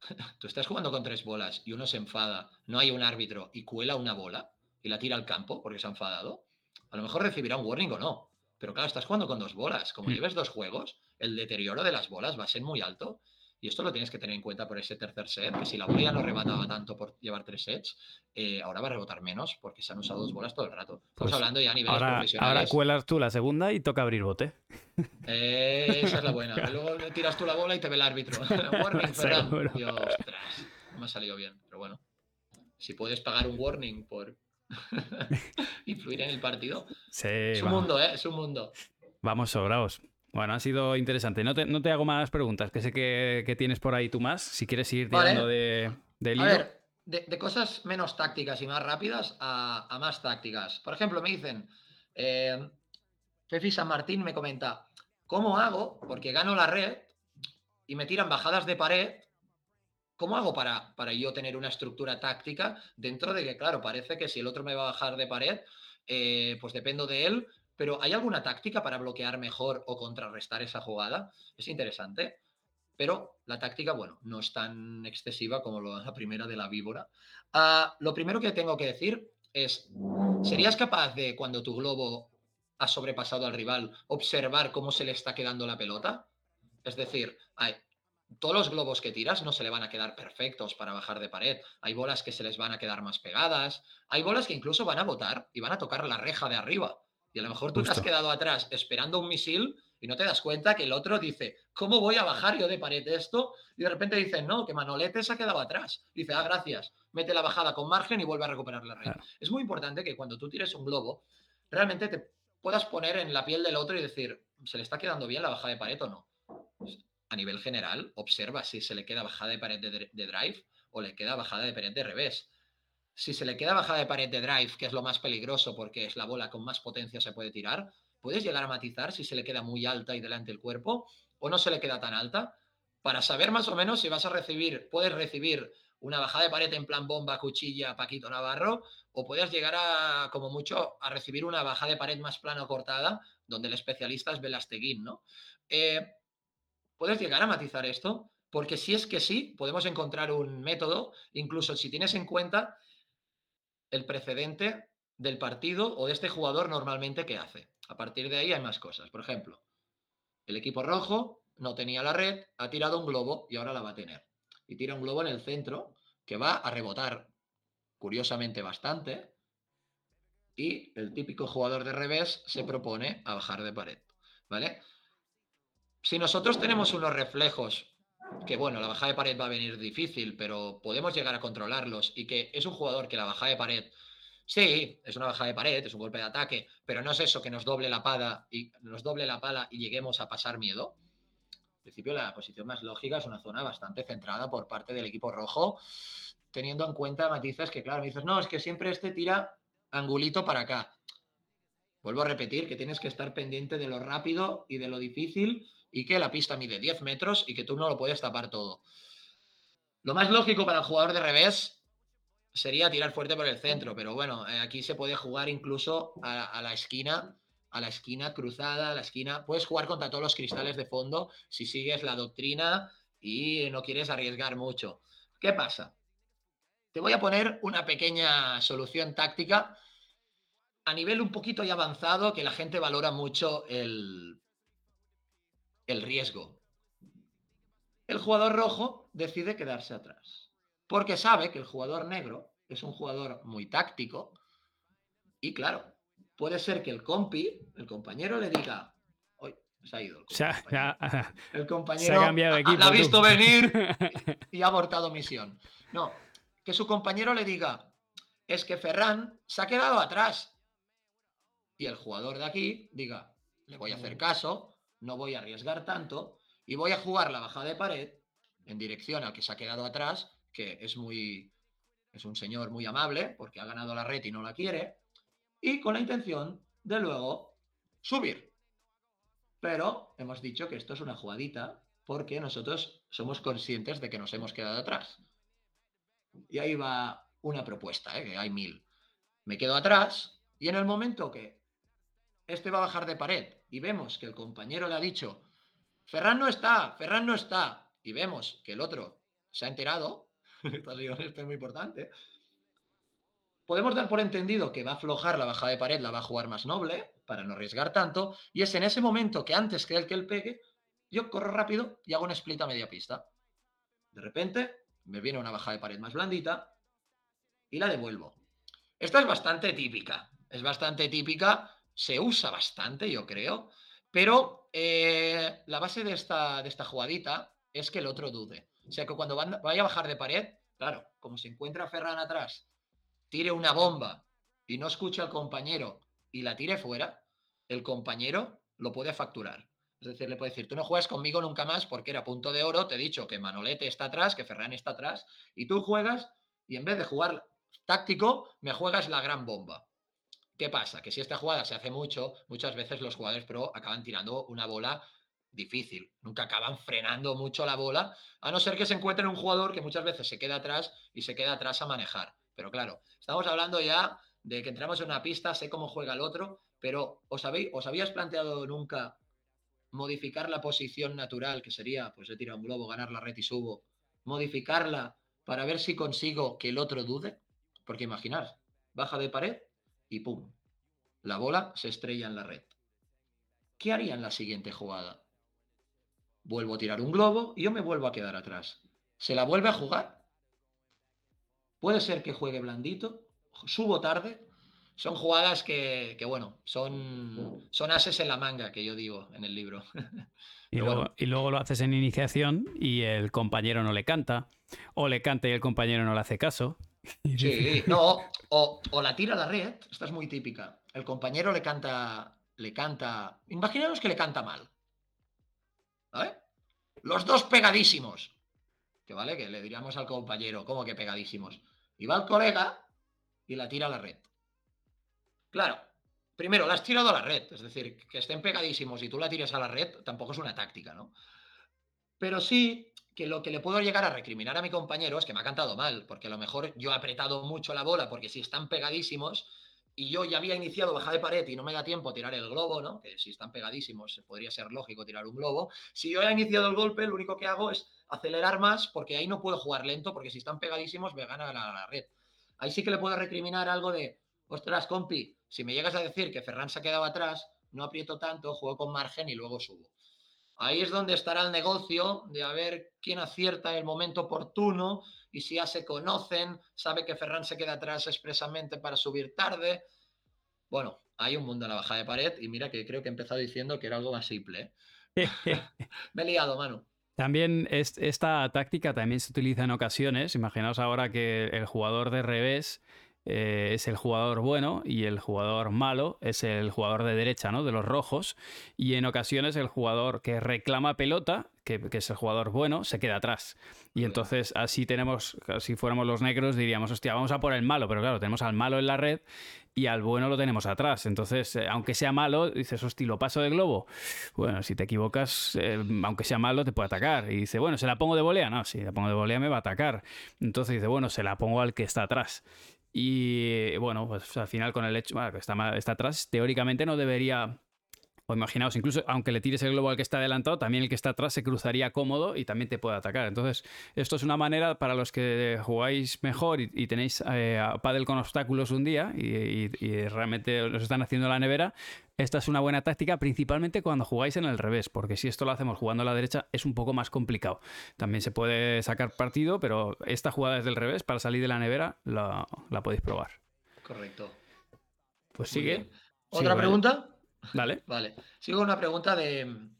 S2: tú estás jugando con tres bolas y uno se enfada, no hay un árbitro y cuela una bola y la tira al campo porque se ha enfadado, a lo mejor recibirá un warning o no. Pero claro, estás jugando con dos bolas. Como lleves dos juegos, el deterioro de las bolas va a ser muy alto. Y esto lo tienes que tener en cuenta por ese tercer set, que si la bola ya no rebataba tanto por llevar tres sets, eh, ahora va a rebotar menos porque se han usado dos bolas todo el rato. Estamos pues hablando ya a niveles
S1: ahora,
S2: profesionales.
S1: Ahora cuelas tú la segunda y toca abrir bote.
S2: Eh, esa es la buena. Luego tiras tú la bola y te ve el árbitro. warning, Ferran. Dios, ostras, no me ha salido bien. Pero bueno, si puedes pagar un warning por influir en el partido.
S1: Sí,
S2: es un mundo, ¿eh? Es un mundo.
S1: Vamos sobraos. Bueno, ha sido interesante. No te, no te hago más preguntas, que sé que, que, tienes por ahí tú más. Si quieres ir tirando vale. de, de
S2: A ver, de, de, cosas menos tácticas y más rápidas a, a más tácticas. Por ejemplo, me dicen, eh, Fefi San Martín me comenta, ¿cómo hago? Porque gano la red y me tiran bajadas de pared ¿Cómo hago para, para yo tener una estructura táctica dentro de que, claro, parece que si el otro me va a bajar de pared, eh, pues dependo de él, pero ¿hay alguna táctica para bloquear mejor o contrarrestar esa jugada? Es interesante, pero la táctica, bueno, no es tan excesiva como la primera de la víbora. Uh, lo primero que tengo que decir es, ¿serías capaz de, cuando tu globo ha sobrepasado al rival, observar cómo se le está quedando la pelota? Es decir, todos los globos que tiras no se le van a quedar perfectos para bajar de pared. Hay bolas que se les van a quedar más pegadas. Hay bolas que incluso van a botar y van a tocar la reja de arriba. Y a lo mejor tú Justo. te has quedado atrás esperando un misil y no te das cuenta que el otro dice, ¿cómo voy a bajar yo de pared esto? Y de repente dice, no, que Manolete se ha quedado atrás. Dice, ah, gracias. Mete la bajada con margen y vuelve a recuperar la. Claro. Es muy importante que cuando tú tires un globo, realmente te puedas poner en la piel del otro y decir, ¿se le está quedando bien la bajada de pared o no? A nivel general, observa si se le queda bajada de pared de, drive o le queda bajada de pared de revés. Si se le queda bajada de pared de drive, que es lo más peligroso porque es la bola con más potencia se puede tirar, puedes llegar a matizar si se le queda muy alta y delante del cuerpo o no se le queda tan alta para saber más o menos si vas a recibir, puedes recibir una bajada de pared en plan bomba, cuchilla, Paquito Navarro, o puedes llegar a, como mucho, a recibir una bajada de pared más plana o cortada, donde el especialista es Velasteguín, ¿no? Eh, ¿Puedes llegar a matizar esto? Porque si es que sí, podemos encontrar un método, incluso si tienes en cuenta el precedente del partido o de este jugador normalmente que hace. A partir de ahí hay más cosas. Por ejemplo, el equipo rojo no tenía la red, ha tirado un globo y ahora la va a tener. Y tira un globo en el centro que va a rebotar, curiosamente, bastante. Y el típico jugador de revés se propone a bajar de pared. ¿Vale? Si nosotros tenemos unos reflejos, que bueno, la bajada de pared va a venir difícil, pero podemos llegar a controlarlos y que es un jugador que la bajada de pared, sí, es una bajada de pared, es un golpe de ataque, pero no es eso que nos doble la pala y nos doble la pala y lleguemos a pasar miedo. En principio, la posición más lógica es una zona bastante centrada por parte del equipo rojo, teniendo en cuenta matices que, claro, me dices, no, es que siempre este tira angulito para acá. Vuelvo a repetir que tienes que estar pendiente de lo rápido y de lo difícil y que la pista mide 10 metros y que tú no lo puedes tapar todo. Lo más lógico para el jugador de revés sería tirar fuerte por el centro, pero bueno, eh, aquí se puede jugar incluso a, a, la esquina, a la esquina cruzada, a la esquina. Puedes jugar contra todos los cristales de fondo si sigues la doctrina y no quieres arriesgar mucho. ¿Qué pasa? Te voy a poner una pequeña solución táctica a nivel un poquito ya avanzado que la gente valora mucho el, el riesgo. El jugador rojo decide quedarse atrás, porque sabe que el jugador negro es un jugador muy táctico y claro, puede ser que el compi, el compañero le diga, hoy se ha ido. El compañero,
S1: o sea, ya,
S2: el compañero
S1: se ha cambiado de equipo,
S2: la ha visto venir y ha abortado misión. No, que su compañero le diga, es que Ferran se ha quedado atrás. Y el jugador de aquí diga, le voy a hacer caso, no voy a arriesgar tanto y voy a jugar la bajada de pared en dirección al que se ha quedado atrás, que es muy es un señor muy amable porque ha ganado la red y no la quiere, y con la intención de luego subir. Pero hemos dicho que esto es una jugadita porque nosotros somos conscientes de que nos hemos quedado atrás. Y ahí va una propuesta, ¿eh? que hay mil. Me quedo atrás y en el momento que este va a bajar de pared y vemos que el compañero le ha dicho, Ferran no está, Ferran no está, y vemos que el otro se ha enterado, esto es muy importante, podemos dar por entendido que va a aflojar la bajada de pared, la va a jugar más noble, para no arriesgar tanto, y es en ese momento que antes que el que él pegue, yo corro rápido y hago un split a media pista. De repente, me viene una bajada de pared más blandita y la devuelvo. Esta es bastante típica, es bastante típica, se usa bastante, yo creo, pero eh, la base de esta, de esta jugadita es que el otro dude. O sea, que cuando vaya a bajar de pared, claro, como se encuentra Ferran atrás, tire una bomba y no escuche al compañero y la tire fuera, el compañero lo puede facturar. Es decir, le puede decir, tú no juegas conmigo nunca más porque era punto de oro, te he dicho que Manolete está atrás, que Ferran está atrás, y tú juegas y en vez de jugar táctico, me juegas la gran bomba. ¿Qué pasa? Que si esta jugada se hace mucho, muchas veces los jugadores pro acaban tirando una bola difícil. Nunca acaban frenando mucho la bola, a no ser que se encuentren un jugador que muchas veces se queda atrás y se queda atrás a manejar. Pero claro, estamos hablando ya de que entramos en una pista, sé cómo juega el otro, pero ¿os, habéis, ¿os habías planteado nunca modificar la posición natural, que sería, pues he tirado un globo, ganar la red y subo, modificarla para ver si consigo que el otro dude? Porque imaginar, baja de pared y ¡pum! La bola se estrella en la red. ¿Qué haría en la siguiente jugada? Vuelvo a tirar un globo y yo me vuelvo a quedar atrás. ¿Se la vuelve a jugar? Puede ser que juegue blandito, subo tarde. Son jugadas que, bueno, son, son ases en la manga, que yo digo en el libro.
S1: Y luego, y luego, lo haces en iniciación y el compañero no le canta, o le canta y el compañero no le hace caso.
S2: Sí, no, o, la tira a la red, esta es muy típica. El compañero le canta, le canta, imaginaos que le canta mal. ¿Vale? Los dos pegadísimos. Que vale, que le diríamos al compañero, ¿cómo que pegadísimos? Y va el colega y la tira a la red. Claro, primero, la has tirado a la red, es decir, que estén pegadísimos y tú la tires a la red tampoco es una táctica, ¿no? Pero sí que lo que le puedo llegar a recriminar a mi compañero es que me ha cantado mal, porque a lo mejor yo he apretado mucho la bola, porque si están pegadísimos y yo ya había iniciado baja de pared y no me da tiempo a tirar el globo, ¿no? Que si están pegadísimos podría ser lógico tirar un globo. Si yo he iniciado el golpe, lo único que hago es acelerar más, porque ahí no puedo jugar lento, porque si están pegadísimos me gana la, red. Ahí sí que le puedo recriminar algo de, ostras, compi, si me llegas a decir que Ferran se ha quedado atrás, no aprieto tanto, juego con margen y luego subo. Ahí es donde estará el negocio de a ver quién acierta el momento oportuno y si ya se conocen, sabe que Ferran se queda atrás expresamente para subir tarde. Bueno, hay un mundo en la bajada de pared y mira que creo que he empezado diciendo que era algo más simple. ¿eh? Me he liado, mano.
S1: También esta táctica también se utiliza en ocasiones. Imaginaos ahora que el jugador de revés eh, es el jugador bueno y el jugador malo es el jugador de derecha, ¿no? De los rojos. Y en ocasiones el jugador que reclama pelota, que, es el jugador bueno, se queda atrás. Y entonces así tenemos, si fuéramos los negros, diríamos, hostia, vamos a por el malo. Pero claro, tenemos al malo en la red y al bueno lo tenemos atrás. Entonces, eh, aunque sea malo, dices, hostia, lo paso de globo. Bueno, si te equivocas, eh, aunque sea malo, te puede atacar. Y dice, bueno, ¿se la pongo de volea? No, si la pongo de volea me va a atacar. Entonces dice, bueno, se la pongo al que está atrás. Y bueno, pues al final con el hecho, bueno, está, está atrás, teóricamente no debería o imaginaos, incluso aunque le tires el globo al que está adelantado, también el que está atrás se cruzaría cómodo y también te puede atacar. Entonces, esto es una manera para los que jugáis mejor y, tenéis eh, pádel con obstáculos un día y, realmente los están haciendo la nevera. Esta es una buena táctica, principalmente cuando jugáis en el revés, porque si esto lo hacemos jugando a la derecha es un poco más complicado. También se puede sacar partido, pero esta jugada es del revés, para salir de la nevera la, podéis probar.
S2: Correcto.
S1: Pues sigue.
S2: ¿Otra pregunta?
S1: Vale.
S2: Vale. Sigo una pregunta de,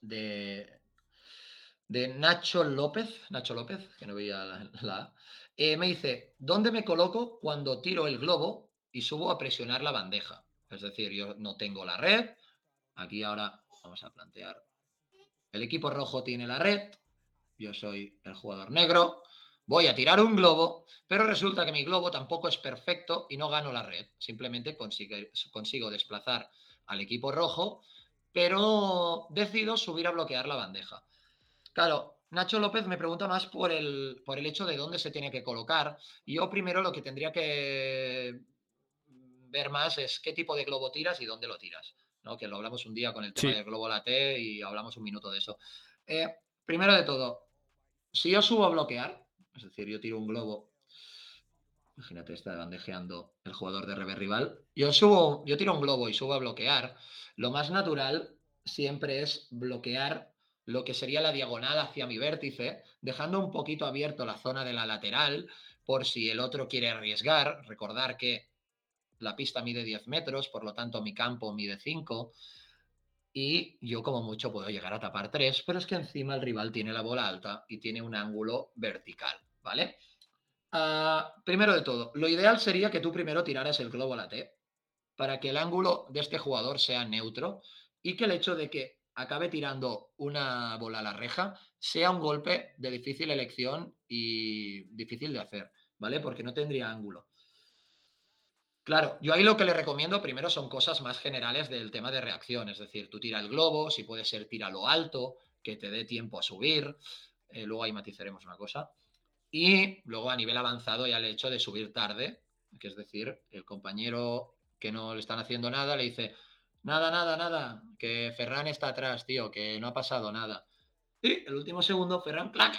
S2: de, de Nacho López. Nacho López, que no veía la, Eh, me dice, ¿dónde me coloco cuando tiro el globo y subo a presionar la bandeja? Es decir, yo no tengo la red. Aquí ahora vamos a plantear. El equipo rojo tiene la red. Yo soy el jugador negro. Voy a tirar un globo, pero resulta que mi globo tampoco es perfecto y no gano la red. Simplemente consigo desplazar al equipo rojo, pero decido subir a bloquear la bandeja. Claro, Nacho López me pregunta más por el, por el hecho de dónde se tiene que colocar. Yo primero lo que tendría que ver más es qué tipo de globo tiras y dónde lo tiras. ¿no? Que lo hablamos un día con el tema del globo late y hablamos un minuto de eso. Eh, primero de todo, si yo subo a bloquear, es decir, yo tiro un globo, imagínate, está bandejeando el jugador de revés rival, yo subo, yo tiro un globo y subo a bloquear, lo más natural siempre es bloquear lo que sería la diagonal hacia mi vértice, dejando un poquito abierto la zona de la lateral por si el otro quiere arriesgar. Recordar que la pista mide 10 metros, por lo tanto mi campo mide 5 y yo como mucho puedo llegar a tapar 3, pero es que encima el rival tiene la bola alta y tiene un ángulo vertical, ¿vale? Ah, primero de todo, lo ideal sería que tú primero tiraras el globo a la T para que el ángulo de este jugador sea neutro y que el hecho de que acabe tirando una bola a la reja sea un golpe de difícil elección y difícil de hacer, ¿vale? Porque no tendría ángulo. Claro, yo ahí lo que le recomiendo primero son cosas más generales del tema de reacción, es decir, tú tira el globo, si puede ser lo alto, que te dé tiempo a subir, eh, luego ahí matizaremos una cosa, y luego a nivel avanzado ya el hecho de subir tarde, que es decir, el compañero que no le están haciendo nada le dice, Nada, nada, nada. Que Ferran está atrás, tío, que no ha pasado nada. Y el último segundo, Ferran, ¡clac!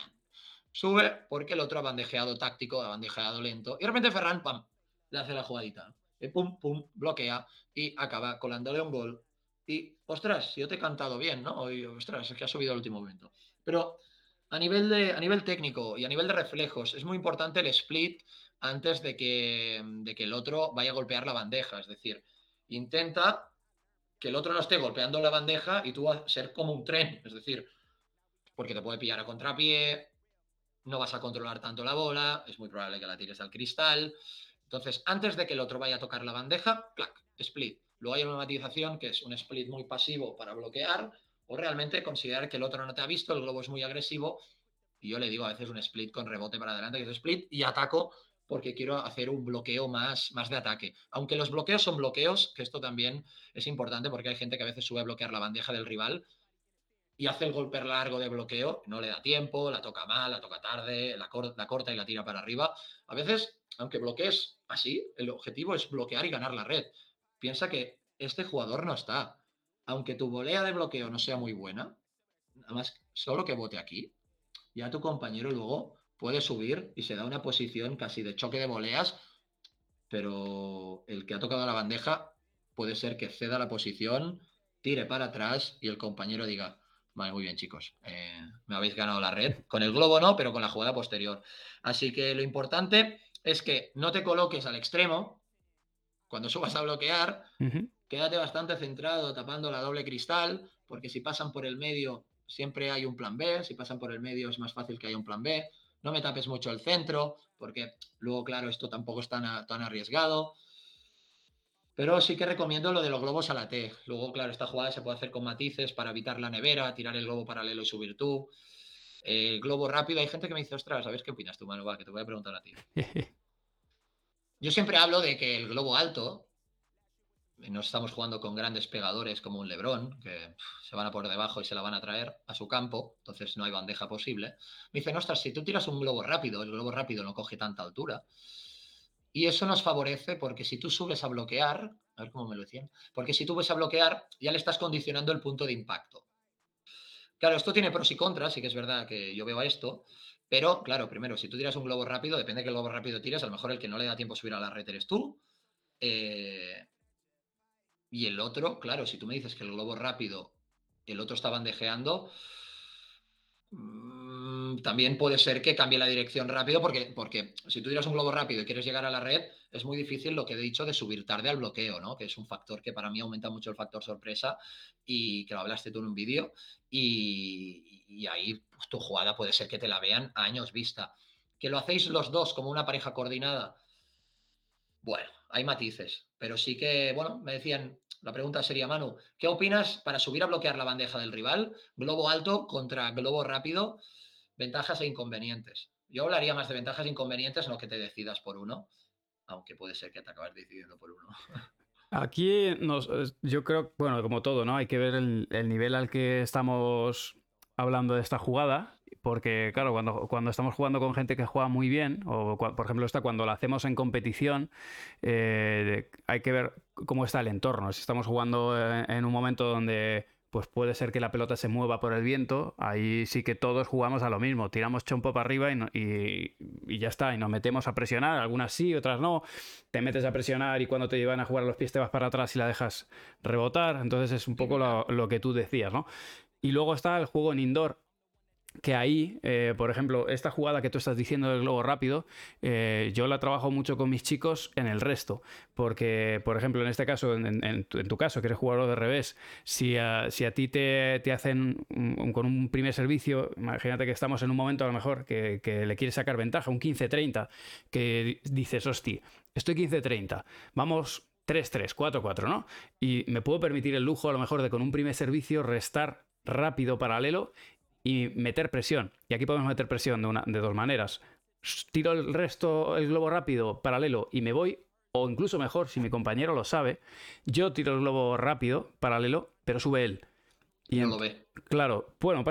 S2: Sube porque el otro ha bandejeado táctico, ha bandejeado lento. Y de repente Ferran, ¡pam! Le hace la jugadita. Pum, pum, bloquea y acaba colándole un gol. Y, ostras, yo te he cantado bien, ¿no? Ostras, es que ha subido el último momento. Pero a nivel, de, a nivel técnico y a nivel de reflejos, es muy importante el split antes de que, de que el otro vaya a golpear la bandeja. Es decir, intenta que el otro no esté golpeando la bandeja y tú vas a ser como un tren, es decir, porque te puede pillar a contrapié, no vas a controlar tanto la bola, es muy probable que la tires al cristal. Entonces, antes de que el otro vaya a tocar la bandeja, clac, split. Luego hay una matización que es un split muy pasivo para bloquear o realmente considerar que el otro no te ha visto, el globo es muy agresivo y yo le digo a veces un split con rebote para adelante, que es split, y ataco porque quiero hacer un bloqueo más, más de ataque. Aunque los bloqueos son bloqueos, que esto también es importante porque hay gente que a veces sube a bloquear la bandeja del rival y hace el golpe largo de bloqueo, no le da tiempo, la toca mal, la toca tarde, la, la corta y la tira para arriba. A veces, aunque bloquees así, el objetivo es bloquear y ganar la red. Piensa que este jugador no está. Aunque tu volea de bloqueo no sea muy buena, nada más solo que bote aquí, ya tu compañero luego puede subir y se da una posición casi de choque de voleas, pero el que ha tocado la bandeja puede ser que ceda la posición, tire para atrás y el compañero diga, vale, muy bien chicos, eh, me habéis ganado la red. Con el globo no, pero con la jugada posterior. Así que lo importante es que no te coloques al extremo cuando subas a bloquear. Quédate bastante centrado tapando la doble cristal, porque si pasan por el medio siempre hay un plan B, si pasan por el medio es más fácil que haya un plan B no me tapes mucho el centro, porque luego, claro, esto tampoco es tan, tan arriesgado. Pero sí que recomiendo lo de los globos a la T. Luego, claro, esta jugada se puede hacer con matices para evitar la nevera, tirar el globo paralelo y subir tú. El globo rápido, hay gente que me dice, ostras, ¿sabes qué opinas tú, Manu? que te voy a preguntar a ti. Yo siempre hablo de que el globo alto, no estamos jugando con grandes pegadores como un Lebrón, que se van a por debajo y se la van a traer a su campo, entonces no hay bandeja posible. Me dicen, ostras, si tú tiras un globo rápido, el globo rápido no coge tanta altura. Y eso nos favorece porque si tú subes a bloquear, a ver cómo me lo decían, porque si tú ves a bloquear, ya le estás condicionando el punto de impacto. Claro, esto tiene pros y contras, sí que es verdad que yo veo a esto, pero claro, primero, si tú tiras un globo rápido, depende de qué globo rápido tires, a lo mejor el que no le da tiempo a subir a la red eres tú. Eh, y el otro, claro, si tú me dices que el globo rápido, el otro está bandejeando, mm, también puede ser que cambie la dirección rápido, porque, porque si tú tiras un globo rápido y quieres llegar a la red, es muy difícil lo que he dicho de subir tarde al bloqueo, ¿no? Que es un factor que para mí aumenta mucho el factor sorpresa y que lo hablaste tú en un vídeo. Y, ahí pues, tu jugada puede ser que te la vean a años vista. que lo hacéis los dos como una pareja coordinada, bueno, hay matices, pero sí que, bueno, me decían, la pregunta sería, Manu, ¿qué opinas para subir a bloquear la bandeja del rival? Globo alto contra globo rápido, ventajas e inconvenientes. Yo hablaría más de ventajas e inconvenientes, no que te decidas por uno, aunque puede ser que te acabes decidiendo por uno.
S1: Aquí nos, yo creo, bueno, como todo, ¿no? Hay que ver el, el nivel al que estamos hablando de esta jugada porque, claro, cuando, cuando estamos jugando con gente que juega muy bien, o por ejemplo, esta cuando la hacemos en competición, eh, hay que ver cómo está el entorno. Si estamos jugando en, un momento donde pues puede ser que la pelota se mueva por el viento, ahí sí que todos jugamos a lo mismo, tiramos chompo para arriba y, ya está, y nos metemos a presionar, algunas sí, otras no, te metes a presionar y cuando te llevan a jugar a los pies te vas para atrás y la dejas rebotar, entonces es un poco lo, lo que tú decías, ¿no? Y luego está el juego en indoor, que ahí, eh, por ejemplo, esta jugada que tú estás diciendo del globo rápido, eh, yo la trabajo mucho con mis chicos en el resto, porque, por ejemplo, en este caso, en, tu, caso, que eres jugador de revés, si a, si a ti te, hacen con un primer servicio, imagínate que estamos en un momento a lo mejor que, le quieres sacar ventaja, un 15-30, que dices, hostia, estoy 15-30, vamos 3-3, 4-4, ¿no? Y me puedo permitir el lujo a lo mejor de con un primer servicio restar rápido paralelo y meter presión. Y aquí podemos meter presión de, una, de dos maneras. Tiro el resto, el globo rápido, paralelo, y me voy. O incluso mejor, si mi compañero lo sabe, yo tiro el globo rápido, paralelo, pero sube él.
S2: Y no lo ve.
S1: Claro, bueno,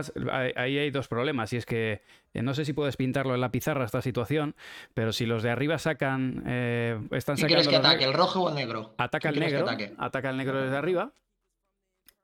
S1: ahí hay dos problemas. Y es que eh, no sé si puedes pintarlo en la pizarra esta situación, pero si los de arriba sacan. Eh, están
S2: sacando quieres que ataque, el rojo o el negro?
S1: Ataca el negro. Ataca el negro desde arriba.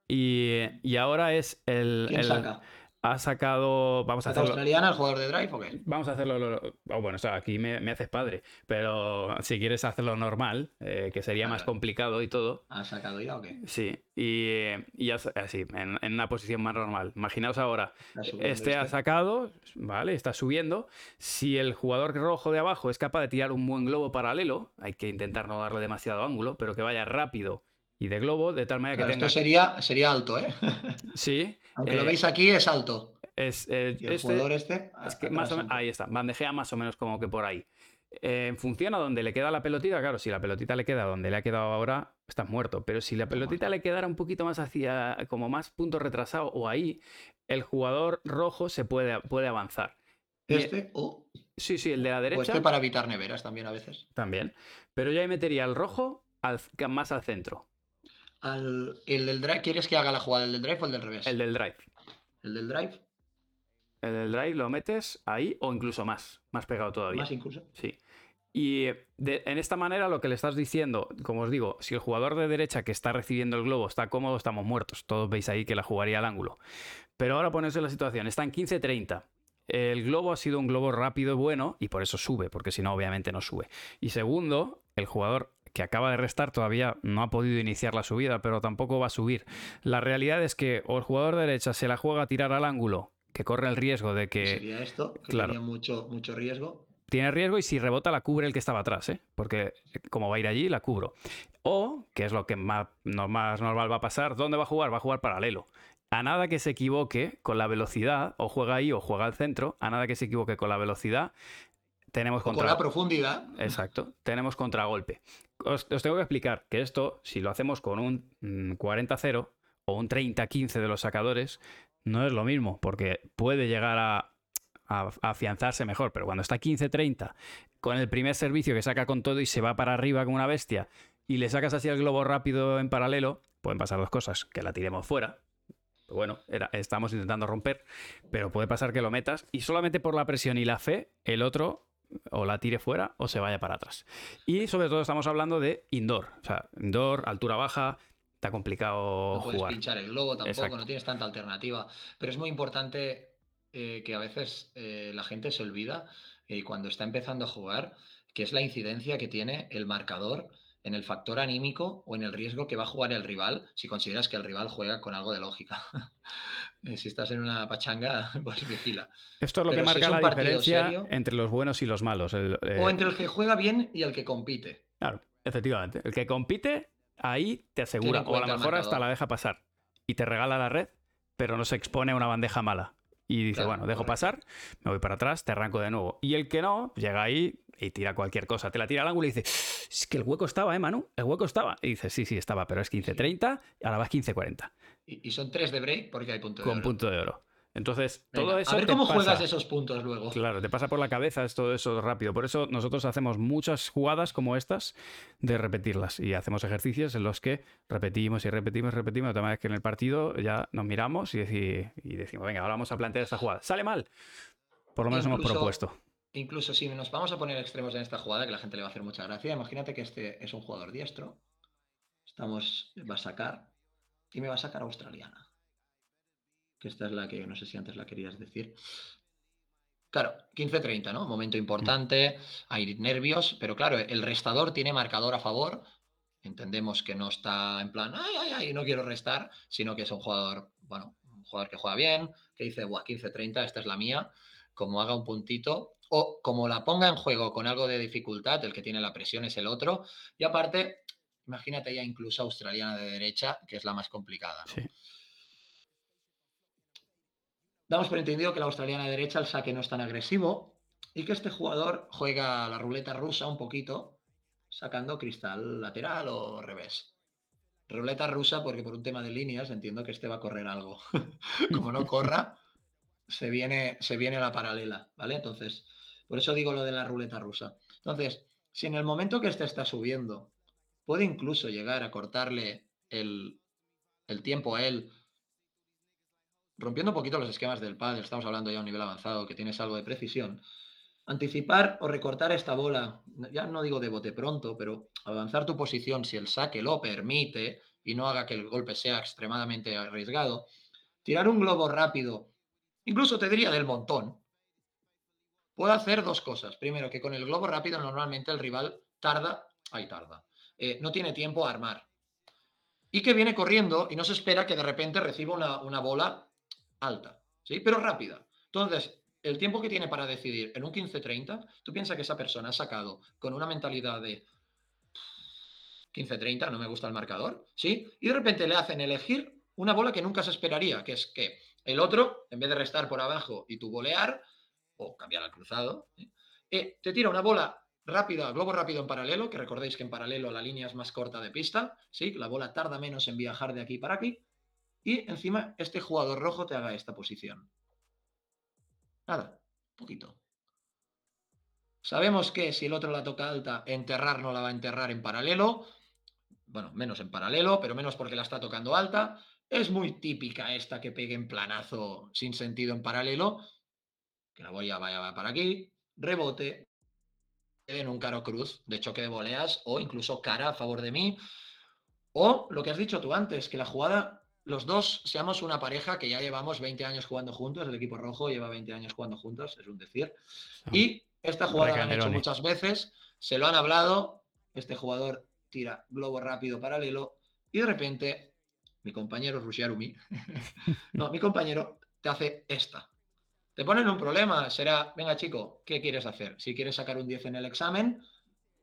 S1: Y, ahora es el.
S2: ¿Quién saca?
S1: Ha sacado. Vamos a hacerlo.
S2: australiana el jugador de Drive o qué?
S1: Vamos a hacerlo. Oh, bueno, o sea, aquí me, haces padre. Pero si quieres hacerlo normal, eh, que sería más complicado y todo.
S2: ¿Ha sacado ya o qué?
S1: Sí, y, y así, en, una posición más normal. Imaginaos ahora, este, ha este. sacado, ¿vale? Está subiendo. Si el jugador rojo de abajo es capaz de tirar un buen globo paralelo, hay que intentar no darle demasiado ángulo, pero que vaya rápido y de globo, de tal manera que tenga...
S2: Esto sería, sería alto, ¿eh?
S1: Sí.
S2: Aunque lo eh, veis aquí, es alto.
S1: Es, eh,
S2: el este, jugador este...
S1: más ahí está, bandejea más o menos como que por ahí. Eh, en función a donde le queda la pelotita, claro, si la pelotita le queda donde le ha quedado ahora, estás muerto. Pero si la pelotita le quedara un poquito más hacia, como más punto retrasado o ahí, el jugador rojo se puede, puede avanzar.
S2: ¿Este o...?
S1: Sí, sí, el de la derecha. O
S2: este para evitar neveras también a veces.
S1: También. Pero yo ahí metería el rojo más al centro
S2: el del drive, ¿quieres que haga la jugada del drive o el del revés?
S1: El del drive.
S2: ¿El del drive?
S1: El del drive lo metes ahí o incluso más, más pegado todavía.
S2: Más incluso.
S1: Sí. Y en esta manera lo que le estás diciendo, como os digo, si el jugador de derecha que está recibiendo el globo está cómodo, estamos muertos. Todos veis ahí que la jugaría al ángulo. Pero ahora ponerse la situación, está en 15-30. El globo ha sido un globo rápido y bueno, y por eso sube, porque si no, obviamente no sube. Y segundo, el jugador que acaba de restar todavía no ha podido iniciar la subida, pero tampoco va a subir. La realidad es que o el jugador de derecha se la juega a tirar al ángulo, que corre el riesgo de que...
S2: Sería esto, que claro, tenía mucho, mucho riesgo.
S1: Tiene riesgo y si rebota la cubre el que estaba atrás, ¿eh? porque como va a ir allí, la cubro. O, que es lo que más, más normal va a pasar, ¿dónde va a jugar? Va a jugar paralelo. A nada que se equivoque con la velocidad, o juega ahí o juega al centro, a nada que se equivoque con la velocidad, tenemos contra...
S2: Con la profundidad.
S1: Exacto, tenemos contragolpe. Os, tengo que explicar que esto, si lo hacemos con un 40-0 mm, o un 30-15 de los sacadores, no es lo mismo, porque puede llegar a, afianzarse mejor, pero cuando está 15-30, con el primer servicio que saca con todo y se va para arriba como una bestia, y le sacas así el globo rápido en paralelo, pueden pasar dos cosas, que la tiremos fuera, bueno, estamos intentando romper, pero puede pasar que lo metas y solamente por la presión y la fe, el otro o la tire fuera o se vaya para atrás. Y sobre todo estamos hablando de indoor. O sea, indoor, altura baja, está complicado
S2: no
S1: puedes
S2: pinchar el globo tampoco, no tienes tanta alternativa. Pero es muy importante eh, que a veces eh, la gente se olvida y cuando está empezando a jugar, que es la incidencia que tiene el marcador en el factor anímico o en el riesgo que va a jugar el rival si consideras que el rival juega con algo de lógica. Eh, si estás en una pachanga, pues vigila.
S1: Esto es lo que marca la diferencia entre los buenos y los malos.
S2: O entre el que juega bien y el que compite.
S1: Claro, efectivamente. El que compite, ahí te asegura, o a lo mejor hasta la deja pasar y te regala la red, pero no se expone a una bandeja mala. Y dice, bueno, dejo pasar, me voy para atrás, te arranco de nuevo. Y el que no, llega ahí y tira cualquier cosa. Te la tira al ángulo y dice, es que el hueco estaba, ¿eh, Manu? El hueco estaba. Y dice, sí, sí, estaba, pero es 15-30 y ahora vas 15-40.
S2: Y, son tres de break porque hay punto
S1: de Con punto de oro. Entonces, todo eso.
S2: A ver cómo juegas esos puntos luego.
S1: Claro, te pasa por la cabeza todo eso rápido. Por eso nosotros hacemos muchas jugadas como estas de repetirlas. Y hacemos ejercicios en los que repetimos y repetimos y repetimos. De tal manera que en el partido ya nos miramos y, decimos, venga, ahora vamos a plantear esta jugada. ¿Sale mal? Por lo menos hemos propuesto.
S2: Incluso si nos vamos a poner extremos en esta jugada, que la gente le va a hacer mucha gracia, imagínate que este es un jugador diestro. Estamos, va a sacar y me va a sacar australiana que esta es la que no sé si antes la querías decir. Claro, 15-30, ¿no? Momento importante, hay nervios, pero claro, el restador tiene marcador a favor. Entendemos que no está en plan, ay, ay, ay, no quiero restar, sino que es un jugador, bueno, un jugador que juega bien, que dice, buah, 15-30, esta es la mía, como haga un puntito, o como la ponga en juego con algo de dificultad, el que tiene la presión es el otro, y aparte, imagínate ya incluso australiana de derecha, que es la más complicada. ¿no? Damos por entendido que la australiana de derecha el saque no es tan agresivo y que este jugador juega la ruleta rusa un poquito, sacando cristal lateral o revés. Ruleta rusa porque por un tema de líneas entiendo que este va a correr algo. Como no corra, se viene, se viene la paralela, ¿vale? Entonces, por eso digo lo de la ruleta rusa. Entonces, si en el momento que este está subiendo, puede incluso llegar a cortarle el, el tiempo a él rompiendo un poquito los esquemas del pádel, estamos hablando ya a un nivel avanzado, que tienes algo de precisión, anticipar o recortar esta bola, ya no digo de bote pronto, pero avanzar tu posición si el saque lo permite y no haga que el golpe sea extremadamente arriesgado, tirar un globo rápido, incluso te diría del montón, puede hacer dos cosas. Primero, que con el globo rápido normalmente el rival tarda, ahí tarda, eh, no tiene tiempo a armar. Y que viene corriendo y no se espera que de repente reciba una, una bola alta, ¿sí? Pero rápida. Entonces, el tiempo que tiene para decidir en un 15-30, tú piensas que esa persona ha sacado con una mentalidad de 15-30, no me gusta el marcador, ¿sí? Y de repente le hacen elegir una bola que nunca se esperaría, que es que el otro, en vez de restar por abajo y tú golear, o cambiar al cruzado, eh, te tira una bola rápida, globo rápido en paralelo, que recordéis que en paralelo la línea es más corta de pista, ¿sí? La bola tarda menos en viajar de aquí para aquí, y encima este jugador rojo te haga esta posición. Nada, poquito. Sabemos que si el otro la toca alta, enterrar no la va a enterrar en paralelo. Bueno, menos en paralelo, pero menos porque la está tocando alta. Es muy típica esta que pegue en planazo sin sentido en paralelo. Que la voy a vaya para aquí. Rebote. En un caro cruz de choque de voleas o incluso cara a favor de mí. O lo que has dicho tú antes, que la jugada los dos seamos una pareja que ya llevamos 20 años jugando juntos, el equipo rojo lleva 20 años jugando juntos, es un decir. Y esta jugada la han hecho muchas veces, se lo han hablado, este jugador tira globo rápido paralelo y de repente mi compañero Rushiarumi, no, mi compañero te hace esta. Te ponen un problema, será, venga chico, ¿qué quieres hacer? Si quieres sacar un 10 en el examen,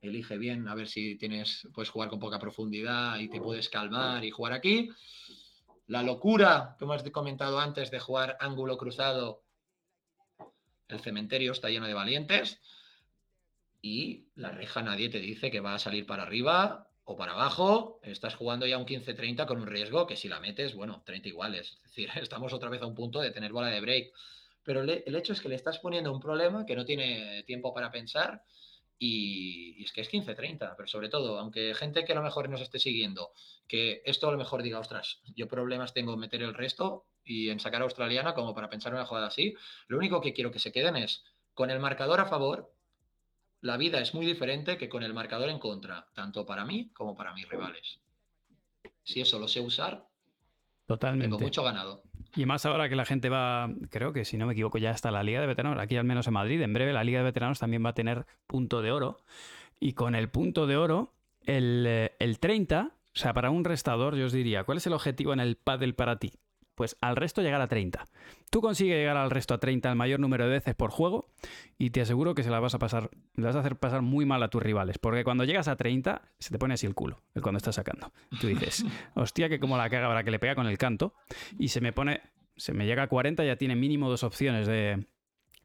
S2: elige bien, a ver si tienes, puedes jugar con poca profundidad y te puedes calmar y jugar aquí la locura que hemos comentado antes de jugar ángulo cruzado, el cementerio está lleno de valientes y la reja nadie te dice que va a salir para arriba o para abajo. Estás jugando ya un 15-30 con un riesgo que si la metes, bueno, 30 iguales. Es decir, estamos otra vez a un punto de tener bola de break. Pero el hecho es que le estás poniendo un problema que no tiene tiempo para pensar y, es que es 15-30, pero sobre todo, aunque gente que a lo mejor nos esté siguiendo, que esto a lo mejor diga, ostras, yo problemas tengo en meter el resto y en sacar a australiana como para pensar una jugada así, lo único que quiero que se queden es, con el marcador a favor, la vida es muy diferente que con el marcador en contra, tanto para mí como para mis rivales. Si eso lo sé usar,
S1: Totalmente.
S2: tengo mucho ganado.
S1: Y más ahora que la gente va, creo que si no me equivoco, ya está la Liga de Veteranos, aquí al menos en Madrid, en breve la Liga de Veteranos también va a tener punto de oro. Y con el punto de oro, el, eh, el 30, o sea, para un restador, yo os diría, ¿cuál es el objetivo en el paddle para ti? Pues al resto llegar a 30. Tú consigues llegar al resto a 30 el mayor número de veces por juego y te aseguro que se la vas a pasar, vas a hacer pasar muy mal a tus rivales, porque cuando llegas a 30 se te pone así el culo, el cuando estás sacando. Tú dices, hostia, que como la caga ahora que le pega con el canto y se me pone se me llega a 40 ya tiene mínimo dos opciones de,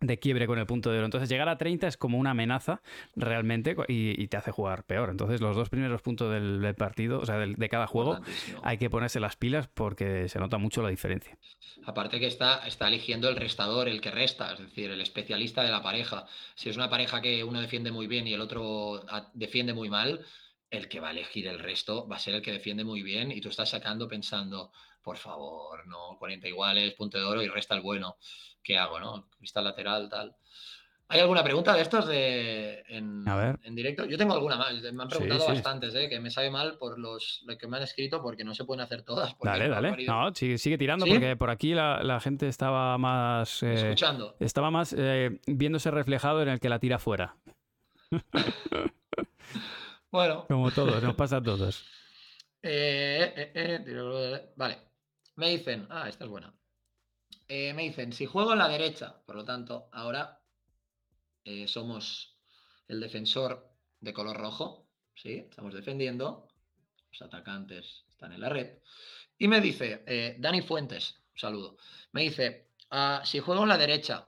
S1: de quiebre con el punto de oro. Entonces llegar a 30 es como una amenaza realmente y, te hace jugar peor. Entonces los dos primeros puntos del, partido, o sea, de cada juego, hay que ponerse las pilas porque se nota mucho la diferencia.
S2: Aparte que está, está eligiendo el restador, el que resta, es decir, el especialista de la pareja. Si es una pareja que uno defiende muy bien y el otro defiende muy mal, el que va a elegir el resto va a ser el que defiende muy bien y tú estás sacando pensando, por favor, no, 40 iguales, punto de oro y resta el bueno. ¿Qué hago, no? Cristal lateral, tal. ¿Hay alguna pregunta de estos de, en, directo? Yo tengo alguna más. Me han preguntado bastantes, ¿eh? que me sabe mal por los, que me han escrito porque no se pueden hacer todas.
S1: Dale, dale. No, sigue, tirando porque por aquí la, gente estaba más.
S2: Eh, Escuchando.
S1: Estaba más eh, viéndose reflejado en el que la tira fuera.
S2: bueno.
S1: Como todos, nos pasa a todos.
S2: vale. Me dicen, ah, esta es buena. Eh, me dicen, si juego en la derecha, por lo tanto, ahora eh, somos el defensor de color rojo, ¿sí? Estamos defendiendo, los atacantes están en la red. Y me dice, eh, Dani Fuentes, un saludo, me dice, ah, si juego en la derecha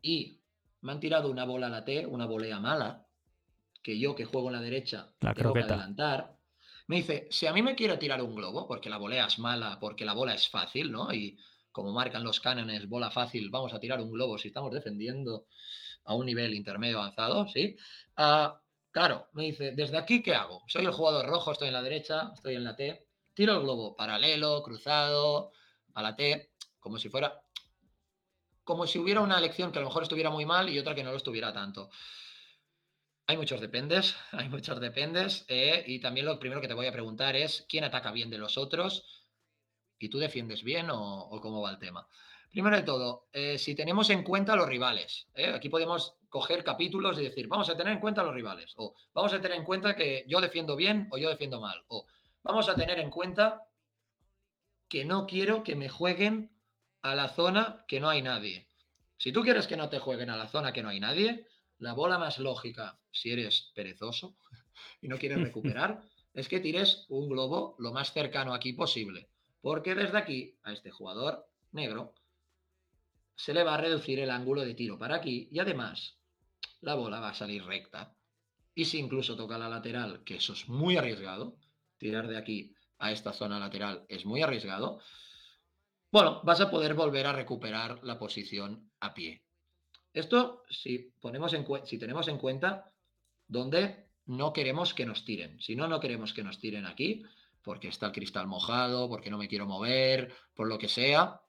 S2: y me han tirado una bola a la T, una volea mala, que yo que juego en la derecha tengo que adelantar, me dice, si a mí me quiero tirar un globo, porque la volea es mala, porque la bola es fácil, ¿no? Y como marcan los cánones, bola fácil, vamos a tirar un globo si estamos defendiendo a un nivel intermedio avanzado, ¿sí? Ah, claro, me dice, ¿desde aquí qué hago? Soy el jugador rojo, estoy en la derecha, estoy en la T, tiro el globo paralelo, cruzado, a la T, como si fuera, como si hubiera una elección que a lo mejor estuviera muy mal y otra que no lo estuviera tanto. Hay muchos dependes, hay muchos dependes. Eh, y también lo primero que te voy a preguntar es, ¿quién ataca bien de los otros? ¿Y tú defiendes bien o, cómo va el tema? Primero de todo, eh, si tenemos en cuenta los rivales, eh, aquí podemos coger capítulos y decir, vamos a tener en cuenta los rivales, o vamos a tener en cuenta que yo defiendo bien o yo defiendo mal, o vamos a tener en cuenta que no quiero que me jueguen a la zona que no hay nadie. Si tú quieres que no te jueguen a la zona que no hay nadie, la bola más lógica, si eres perezoso y no quieres recuperar, es que tires un globo lo más cercano aquí posible. Porque desde aquí a este jugador negro se le va a reducir el ángulo de tiro para aquí y además la bola va a salir recta. Y si incluso toca la lateral, que eso es muy arriesgado, tirar de aquí a esta zona lateral es muy arriesgado, bueno, vas a poder volver a recuperar la posición a pie. Esto si, ponemos en, si tenemos en cuenta donde no queremos que nos tiren. Si no, no queremos que nos tiren aquí, porque está el cristal mojado, porque no me quiero mover, por lo que sea,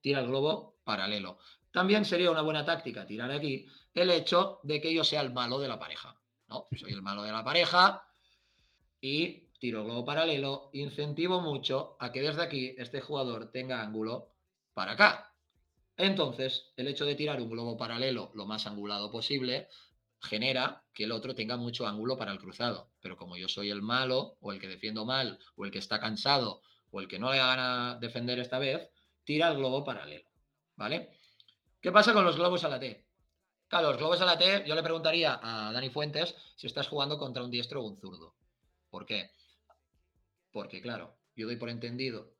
S2: tira el globo paralelo. También sería una buena táctica tirar aquí el hecho de que yo sea el malo de la pareja. ¿no? Soy el malo de la pareja y tiro el globo paralelo, incentivo mucho a que desde aquí este jugador tenga ángulo para acá. Entonces, el hecho de tirar un globo paralelo lo más angulado posible genera que el otro tenga mucho ángulo para el cruzado. Pero como yo soy el malo, o el que defiendo mal, o el que está cansado, o el que no le gana defender esta vez, tira el globo paralelo. ¿Vale? ¿Qué pasa con los globos a la T? Claro, los globos a la T, yo le preguntaría a Dani Fuentes si estás jugando contra un diestro o un zurdo. ¿Por qué? Porque, claro, yo doy por entendido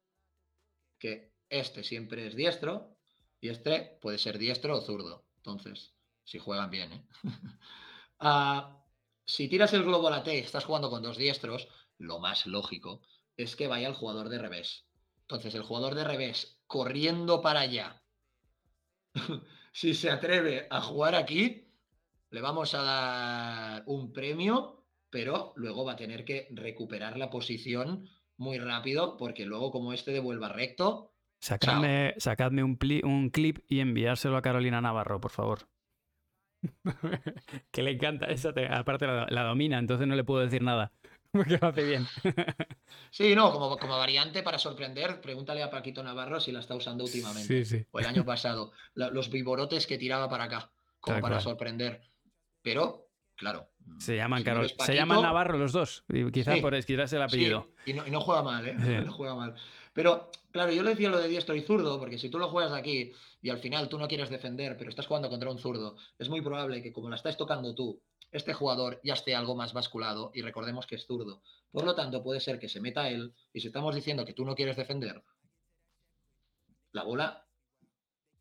S2: que este siempre es diestro y este puede ser diestro o zurdo. Entonces, si juegan bien, ¿eh? Ah, si tiras el globo a la T y estás jugando con dos diestros, lo más lógico es que vaya el jugador de revés. Entonces, el jugador de revés corriendo para allá, si se atreve a jugar aquí, le vamos a dar un premio, pero luego va a tener que recuperar la posición muy rápido, porque luego como este devuelva recto,
S1: Sacadme, un, un, clip y enviárselo a Carolina Navarro, por favor. que le encanta, esa aparte la, domina, entonces no le puedo decir nada. Porque lo hace bien.
S2: sí, no, como, como variante para sorprender, pregúntale a Paquito Navarro si la está usando últimamente. Sí, sí. O el año pasado. los viborotes que tiraba para acá, como para sorprender. Pero, claro.
S1: Se llaman, se llaman Navarro los dos. Y quizá por esquivarse el apellido.
S2: Y, no, y, no, juega mal, ¿eh? No juega mal. Pero, claro, yo le decía lo de diestro y zurdo, porque si tú lo juegas aquí y al final tú no quieres defender, pero estás jugando contra un zurdo, es muy probable que como la estás tocando tú, este jugador ya esté algo más basculado y recordemos que es zurdo. Por lo tanto, puede ser que se meta él y si estamos diciendo que tú no quieres defender, la bola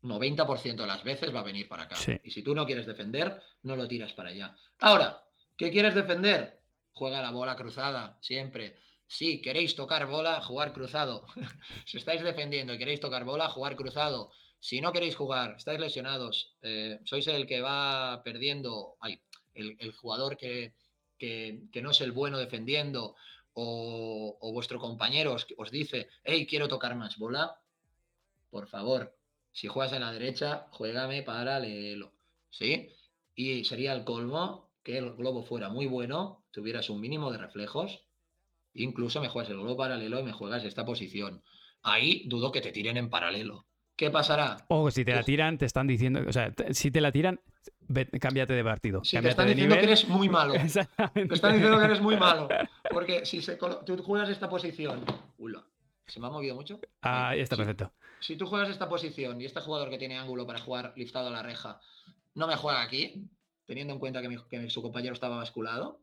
S2: 90% de las veces va a venir para acá.
S1: Sí.
S2: Y si tú no quieres defender, no lo tiras para allá. Ahora, ¿qué quieres defender? Juega la bola cruzada, siempre. Si queréis tocar bola, jugar cruzado. si estáis defendiendo y queréis tocar bola, jugar cruzado. Si no queréis jugar, estáis lesionados, eh, sois el que va perdiendo, ay, el, jugador que, que, no es el bueno defendiendo, o, o vuestro compañero os, os dice, hey, quiero tocar más bola, por favor, si juegas en la derecha, juégame paralelo, ¿sí? Y sería el colmo que el globo fuera muy bueno, tuvieras un mínimo de reflejos, incluso me juegas el globo paralelo y me juegas esta posición. Ahí dudo que te tiren en paralelo. ¿Qué pasará?
S1: O si te la tiran, te están diciendo, o sea, te- si te la tiran, ve- cámbiate de partido.
S2: Si te
S1: cámbiate
S2: están
S1: de
S2: diciendo que eres muy malo.
S1: Exactamente.
S2: Te están diciendo que eres muy malo. Porque si se tú juegas esta posición. Ula, ¿se me ha movido mucho?
S1: Ah, ahí está perfecto.
S2: Si tú juegas esta posición y este jugador que tiene ángulo para jugar liftado a la reja no me juega aquí, teniendo en cuenta que, mi- que su compañero estaba basculado,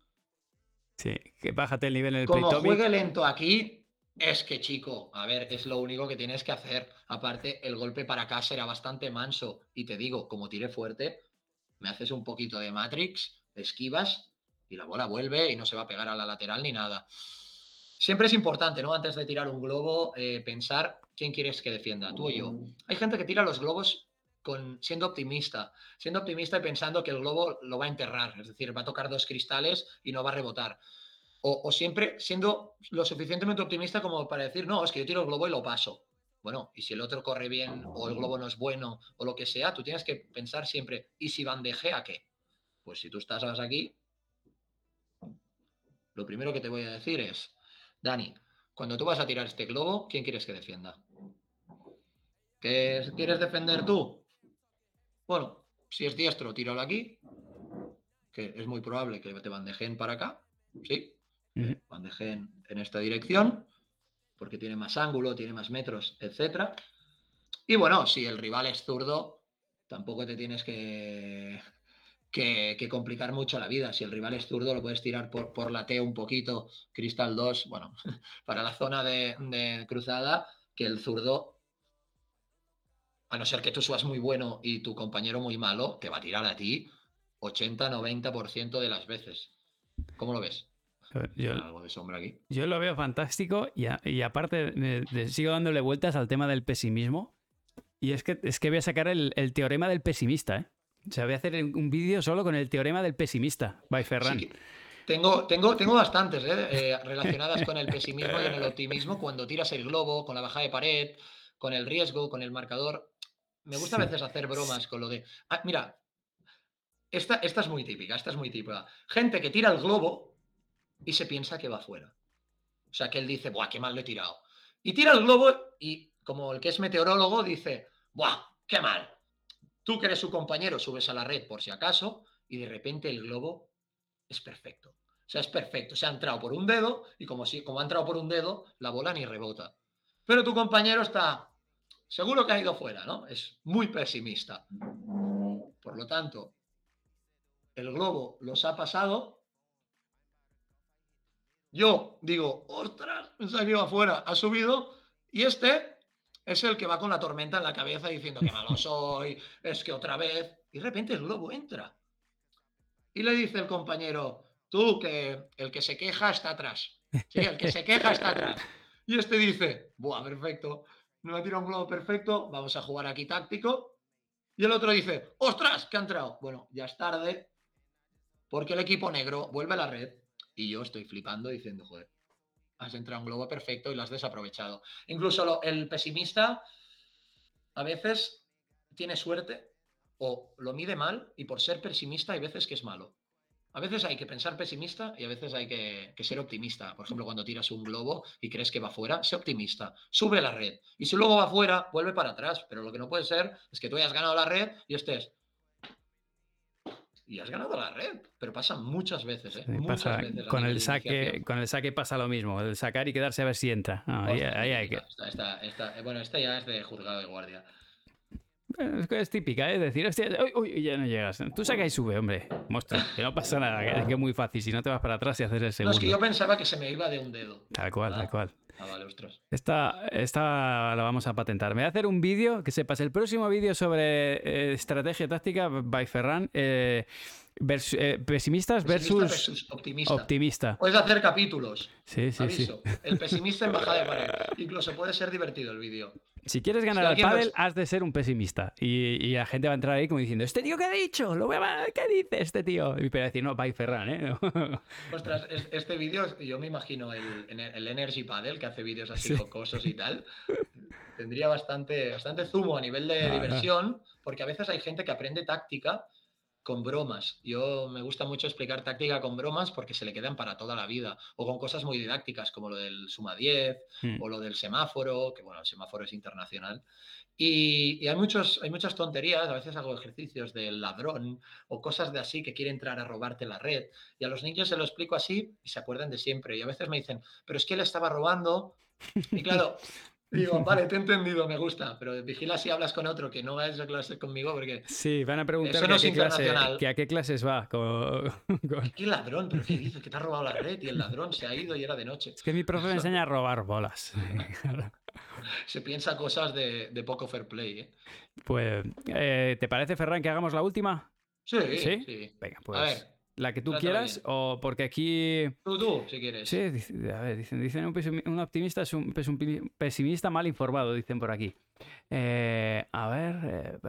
S1: Sí, que bájate el nivel en el
S2: como juegue lento aquí, es que chico, a ver, es lo único que tienes que hacer. Aparte, el golpe para acá será bastante manso. Y te digo, como tire fuerte, me haces un poquito de Matrix, esquivas y la bola vuelve y no se va a pegar a la lateral ni nada. Siempre es importante, ¿no? Antes de tirar un globo, eh, pensar quién quieres que defienda, tú o yo. Hay gente que tira los globos con, siendo optimista, siendo optimista y pensando que el globo lo va a enterrar, es decir, va a tocar dos cristales y no va a rebotar. O, o siempre siendo lo suficientemente optimista como para decir, no, es que yo tiro el globo y lo paso. Bueno, y si el otro corre bien o el globo no es bueno o lo que sea, tú tienes que pensar siempre, ¿y si bandeje a qué? Pues si tú estás aquí, lo primero que te voy a decir es, Dani, cuando tú vas a tirar este globo, ¿quién quieres que defienda? ¿Qué quieres defender tú? Bueno, si es diestro, tíralo aquí, que es muy probable que te bandejen para acá, ¿sí?
S1: Ujú.
S2: bandejen en esta dirección, porque tiene más ángulo, tiene más metros, etcétera. Y bueno, si el rival es zurdo, tampoco te tienes que, que, que complicar mucho la vida. Si el rival es zurdo, lo puedes tirar por, por la T un poquito, Cristal 2, bueno, para la zona de, de cruzada, que el zurdo, a no ser que tú seas muy bueno y tu compañero muy malo, te va a tirar a ti 80-90% de las veces. ¿Cómo lo ves?
S1: Yo,
S2: Algo de sombra aquí.
S1: yo lo veo fantástico y, a- y aparte sigo dándole vueltas al tema del pesimismo. Y es que, es que voy a sacar el, el teorema del pesimista, ¿eh? O sea, voy a hacer un vídeo solo con el teorema del pesimista, by Ferran.
S2: Sí tengo, tengo, tengo bastantes ¿eh? Eh, relacionadas con el pesimismo y en el optimismo cuando tiras el globo, con la bajada de pared, con el riesgo, con el marcador. Me gusta
S1: Sí.
S2: a veces hacer bromas con lo de. Ah, mira, esta, esta es muy típica, esta es muy típica. Gente que tira el globo y se piensa que va fuera. O sea, que él dice, ¡buah, qué mal lo he tirado! Y tira el globo y, como el que es meteorólogo, dice, ¡buah, qué mal! Tú que eres su compañero subes a la red por si acaso y de repente el globo es perfecto. O sea, es perfecto. Se ha entrado por un dedo y como, si, como ha entrado por un dedo, la bola ni rebota. Pero tu compañero está seguro que ha ido fuera, ¿no? Es muy pesimista. Por lo tanto, el globo los ha pasado. Yo digo, ostras, pensaba que iba afuera, ha subido y este es el que va con la tormenta en la cabeza diciendo que malo soy, es que otra vez. Y de repente el globo entra. Y le dice el compañero, tú que el que se queja está atrás. Sí, el que se queja está atrás. Y este dice, buah, perfecto, no ha tirado un globo perfecto, vamos a jugar aquí táctico. Y el otro dice, ostras, que ha entrado. Bueno, ya es tarde, porque el equipo negro vuelve a la red y yo estoy flipando diciendo, joder, has entrado un globo perfecto y lo has desaprovechado. Incluso el pesimista a veces tiene suerte o lo mide mal y por ser pesimista hay veces que es malo. A veces hay que pensar pesimista y a veces hay que, que ser optimista. Por ejemplo, cuando tiras un globo y crees que va fuera, sé optimista, sube a la red. Y si luego va fuera, vuelve para atrás. Pero lo que no puede ser es que tú hayas ganado la red y estés. Y has ganado la red. Pero pasa muchas veces, ¿eh?
S1: Sí,
S2: Muchas
S1: pasa-
S2: veces
S1: con, el saque, con el saque pasa lo mismo, el sacar y quedarse a ver si entra. No, ahí,
S2: Ostras,
S1: ahí hay que...
S2: esta- esta- esta- eh, bueno, esta ya es de juzgado de guardia.
S1: Es, que es típica, ¿eh? Decir, hostia, uy, uy, ya no llegas. Tú saca y sube, hombre. Monstruo, que no pasa nada, que, que es muy fácil. Si no te vas para atrás y haces el
S2: No,
S1: segundo.
S2: es que yo pensaba que se me iba de un dedo.
S1: Tal cual, tal cual.
S2: Ah, vale, ostras.
S1: Esta, esta la vamos a patentar. Me voy a hacer un vídeo, que sepas, el próximo vídeo sobre eh, estrategia táctica by Ferran. eh, vers- eh, pesimistas
S2: Pesimista
S1: versus,
S2: versus optimista.
S1: optimista.
S2: Puedes hacer capítulos.
S1: Sí, sí, sí.
S2: Aviso. El pesimista en bajada de pared. Incluso puede ser divertido el vídeo.
S1: Si quieres ganar
S2: Si
S1: al pádel, has de ser un pesimista. Y, y la gente va a entrar ahí como diciendo, ¿este tío qué ha dicho? Lo voy a... ¿Qué dice este tío? Y pero decir, no, by Ferran, ¿eh?
S2: Ostras, es- este vídeo, yo me imagino el, el Energy Paddle, que hace vídeos así
S1: Sí.
S2: y tal. Tendría bastante, bastante zumo a nivel de diversión, porque a veces hay gente que aprende táctica con bromas. Yo me gusta mucho explicar táctica con bromas porque se le quedan para toda la vida. O con cosas muy didácticas, como lo del suma 10,
S1: Hmm.
S2: o lo del semáforo, que bueno, el semáforo es internacional. Y, y hay, muchos, hay muchas tonterías, a veces hago ejercicios del ladrón o cosas de así que quiere entrar a robarte la red. Y a los niños se lo explico así y se acuerdan de siempre. Y a veces me dicen, pero es que él estaba robando. Y claro, digo, vale, te he entendido, me gusta, pero vigila si hablas con otro que no va a esa clase conmigo porque...
S1: Sí, van a preguntar
S2: Eso
S1: que
S2: no
S1: a,
S2: es
S1: qué clase, que a qué clases va. con- con-
S2: ¿Qué ladrón? ¿Pero qué dices? Que te ha robado la red y el ladrón se ha ido y era de noche.
S1: Es que mi profe me enseña a robar bolas.
S2: Se piensa cosas de, de poco fair play. ¿eh?
S1: Pues, eh, ¿te parece, Ferran, que hagamos la última?
S2: Sí,
S1: ¿Sí?
S2: sí.
S1: Venga,
S2: A
S1: pues
S2: ver,
S1: la que tú quieras, o porque aquí.
S2: Tú, tú, si quieres.
S1: Sí, a ver, dicen, dicen un, optimista es un, pesimista mal informado, dicen por aquí. Eh, a ver.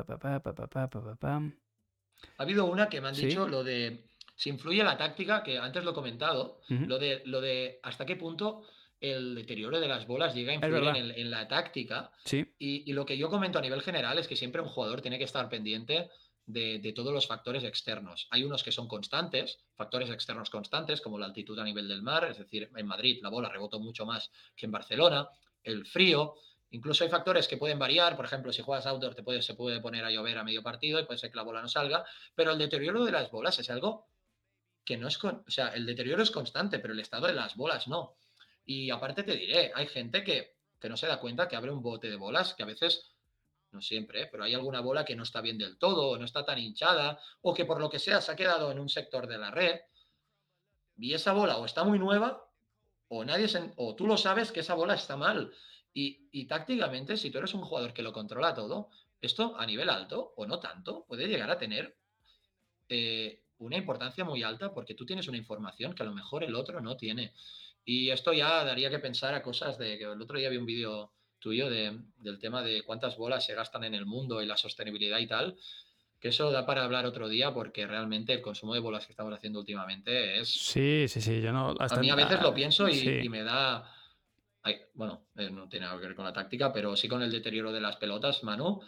S2: Ha habido una que me han dicho lo de. Si influye la táctica, que antes lo he comentado, lo, de, lo de hasta qué punto el deterioro de las bolas llega a influir en, la táctica.
S1: Sí.
S2: Y, lo que yo comento a nivel general es que siempre un jugador tiene que estar pendiente de, todos los factores externos. Hay unos que son constantes, factores externos constantes, como la altitud a nivel del mar, es decir, en Madrid la bola rebotó mucho más que en Barcelona, el frío. Incluso hay factores que pueden variar, por ejemplo, si juegas outdoor te puede, se puede poner a llover a medio partido y puede ser que la bola no salga, pero el deterioro de las bolas es algo que no es, o sea, el deterioro es constante, pero el estado de las bolas no. Y aparte te diré, hay gente que, que no se da cuenta que abre un bote de bolas que a veces, no siempre, ¿eh? pero hay alguna bola que no está bien del todo, o no está tan hinchada, o que por lo que sea se ha quedado en un sector de la red, y esa bola o está muy nueva, o nadie o tú lo sabes que esa bola está mal. Y, y tácticamente, si tú eres un jugador que lo controla todo, esto a nivel alto, o no tanto, puede llegar a tener eh, una importancia muy alta porque tú tienes una información que a lo mejor el otro no tiene. Y esto ya daría que pensar a cosas de que el otro día vi un vídeo tuyo de- del tema de cuántas bolas se gastan en el mundo y la sostenibilidad y tal, que eso da para hablar otro día porque realmente el consumo de bolas que estamos haciendo últimamente es...
S1: sí, sí, sí, yo no...
S2: A mí a veces lo pienso y,
S1: sí.
S2: y me da... ay, bueno, eh, no tiene nada que ver con la táctica, pero sí con el deterioro de las pelotas, Manu.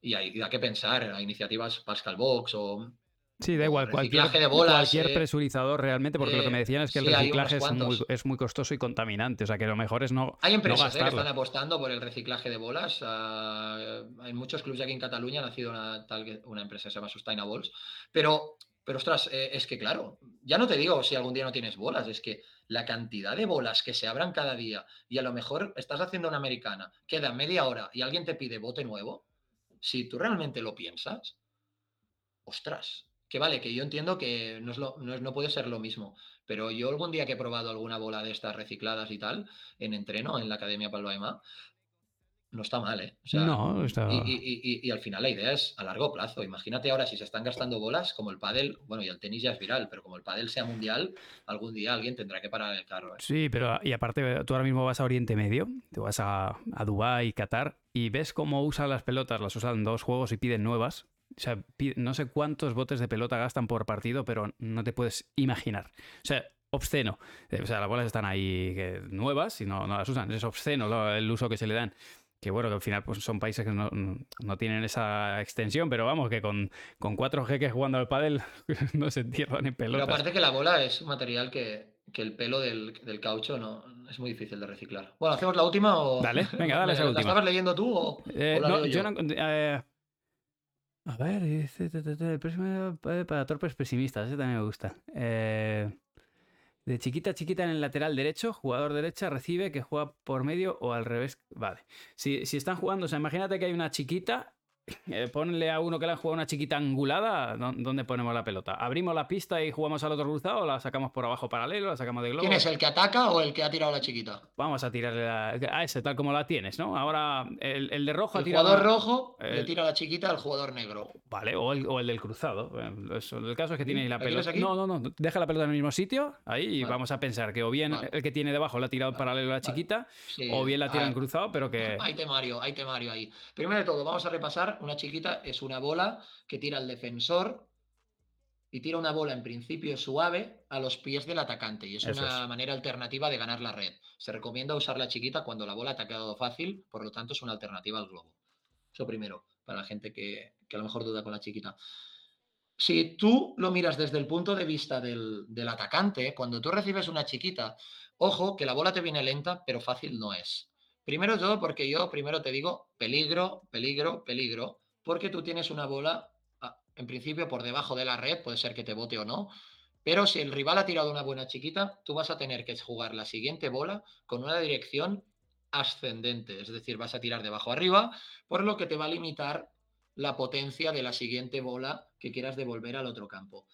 S2: Y hay y da que pensar, hay iniciativas Pascal Box o
S1: Sí, da igual, cualquier,
S2: reciclaje de bolas,
S1: cualquier
S2: eh,
S1: presurizador realmente, porque lo que me
S2: eh,
S1: decían es que el
S2: sí,
S1: reciclaje es muy, es muy costoso y contaminante, o sea que lo mejor es no,
S2: Hay
S1: no
S2: empresas eh, que están apostando por el reciclaje de bolas. ah, hay muchos clubes aquí en Cataluña, ha nacido una, tal, una empresa que se llama Sustainables. Pero, pero ostras, eh, es que claro, ya no te digo si algún día no tienes bolas, es que la cantidad de bolas que se abran cada día y a lo mejor estás haciendo una americana, queda media hora y alguien te pide bote nuevo, si tú realmente lo piensas, ostras, que vale, que yo entiendo que no, es lo- no, es- no puede ser lo mismo, pero yo algún día que he probado alguna bola de estas recicladas y tal, en entreno, en la Academia Palvaema, no está mal, ¿eh? O sea,
S1: no, está...
S2: y, y- y- y- y al final la idea es a largo plazo. Imagínate ahora si se están gastando bolas, como el pádel, bueno, y el tenis ya es viral, pero como el pádel sea mundial, algún día alguien tendrá que parar el carro. ¿eh?
S1: Sí, pero y aparte tú ahora mismo vas a Oriente Medio, te vas a, a Dubái, Qatar, y ves cómo usan las pelotas, las usan dos juegos y piden nuevas. O sea, no sé cuántos botes de pelota gastan por partido, pero no te puedes imaginar. O sea, obsceno. Eh, O sea, las bolas están ahí que- nuevas y no, no las usan. Es obsceno lo- el uso que se le dan. Que bueno, que al final pues, son países que no, no tienen esa extensión, pero vamos, que con, con cuatro jeques jugando al pádel no se entierran en
S2: Pero
S1: pelotas.
S2: aparte que la bola es un material que, que el pelo del, del caucho no es muy difícil de reciclar. Bueno, ¿hacemos la última o...?
S1: Dale, venga, dale esa
S2: ¿La
S1: última.
S2: estabas leyendo tú o,
S1: Eh,
S2: o la
S1: no,
S2: leo
S1: yo
S2: yo?
S1: no eh, a ver, ta, ta, ta, el próximo para torpes pesimistas, ese también me gusta. Eh, de chiquita a chiquita en el lateral derecho, jugador derecha recibe que juega por medio o al revés. Vale. Si, si están jugando, o sea, imagínate que hay una chiquita eh, ponle a uno que le han jugado una chiquita angulada, ¿dónde ponemos la pelota? ¿Abrimos la pista y jugamos al otro cruzado o la sacamos por abajo paralelo, la sacamos de globo?
S2: ¿Quién es el que ataca o el que ha tirado la chiquita?
S1: Vamos a tirarle a ese, tal como la tienes, ¿no? Ahora, el, de rojo
S2: el ha tirado. jugador rojo le tira la chiquita al jugador negro.
S1: Vale, o el, del cruzado. el caso es que tiene la pelota. No, no, no. Deja la pelota en el mismo sitio, ahí, y vamos a pensar que o bien el que tiene debajo la ha tirado paralelo a la chiquita, o bien la tira en cruzado, pero que.
S2: Hay temario, hay temario ahí. Primero de todo, vamos a repasar. Una chiquita es una bola que tira el defensor y tira una bola en principio suave a los pies del atacante. Y es una manera alternativa de ganar la red. Se recomienda usar la chiquita cuando la bola te ha quedado fácil, por lo tanto es una alternativa al globo. Eso primero, para la gente que, a lo mejor duda con la chiquita. Si tú lo miras desde el punto de vista del, del atacante, cuando tú recibes una chiquita, ojo que la bola te viene lenta, pero fácil no es. Primero todo porque yo primero te digo peligro, peligro, peligro, porque tú tienes una bola, ah, en principio, por debajo de la red, puede ser que te bote o no, pero si el rival ha tirado una buena chiquita, tú vas a tener que jugar la siguiente bola con una dirección ascendente, es decir, vas a tirar de abajo arriba, por lo que te va a limitar la potencia de la siguiente bola que quieras devolver al otro campo.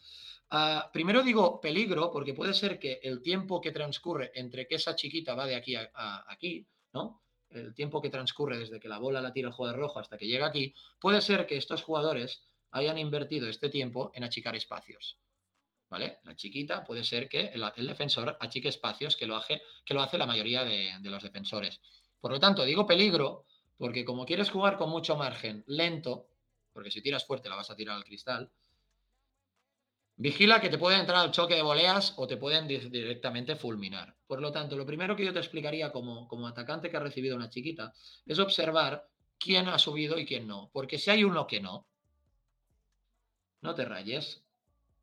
S2: Ah, primero digo peligro, porque puede ser que el tiempo que transcurre entre que esa chiquita va de aquí a aquí, ¿no? El tiempo que transcurre desde que la bola la tira el jugador rojo hasta que llega aquí, puede ser que estos jugadores hayan invertido este tiempo en achicar espacios. ¿Vale? La chiquita puede ser que el, defensor achique espacios que lo, hace, que lo hace la mayoría de, de los defensores. Por lo tanto, digo peligro, porque como quieres jugar con mucho margen, lento, porque si tiras fuerte la vas a tirar al cristal, Vigila que te puede entrar al choque de voleas o te pueden directamente fulminar. Por lo tanto, lo primero que yo te explicaría como, como atacante que ha recibido una chiquita es observar quién ha subido y quién no. Porque si hay uno que no, no te rayes.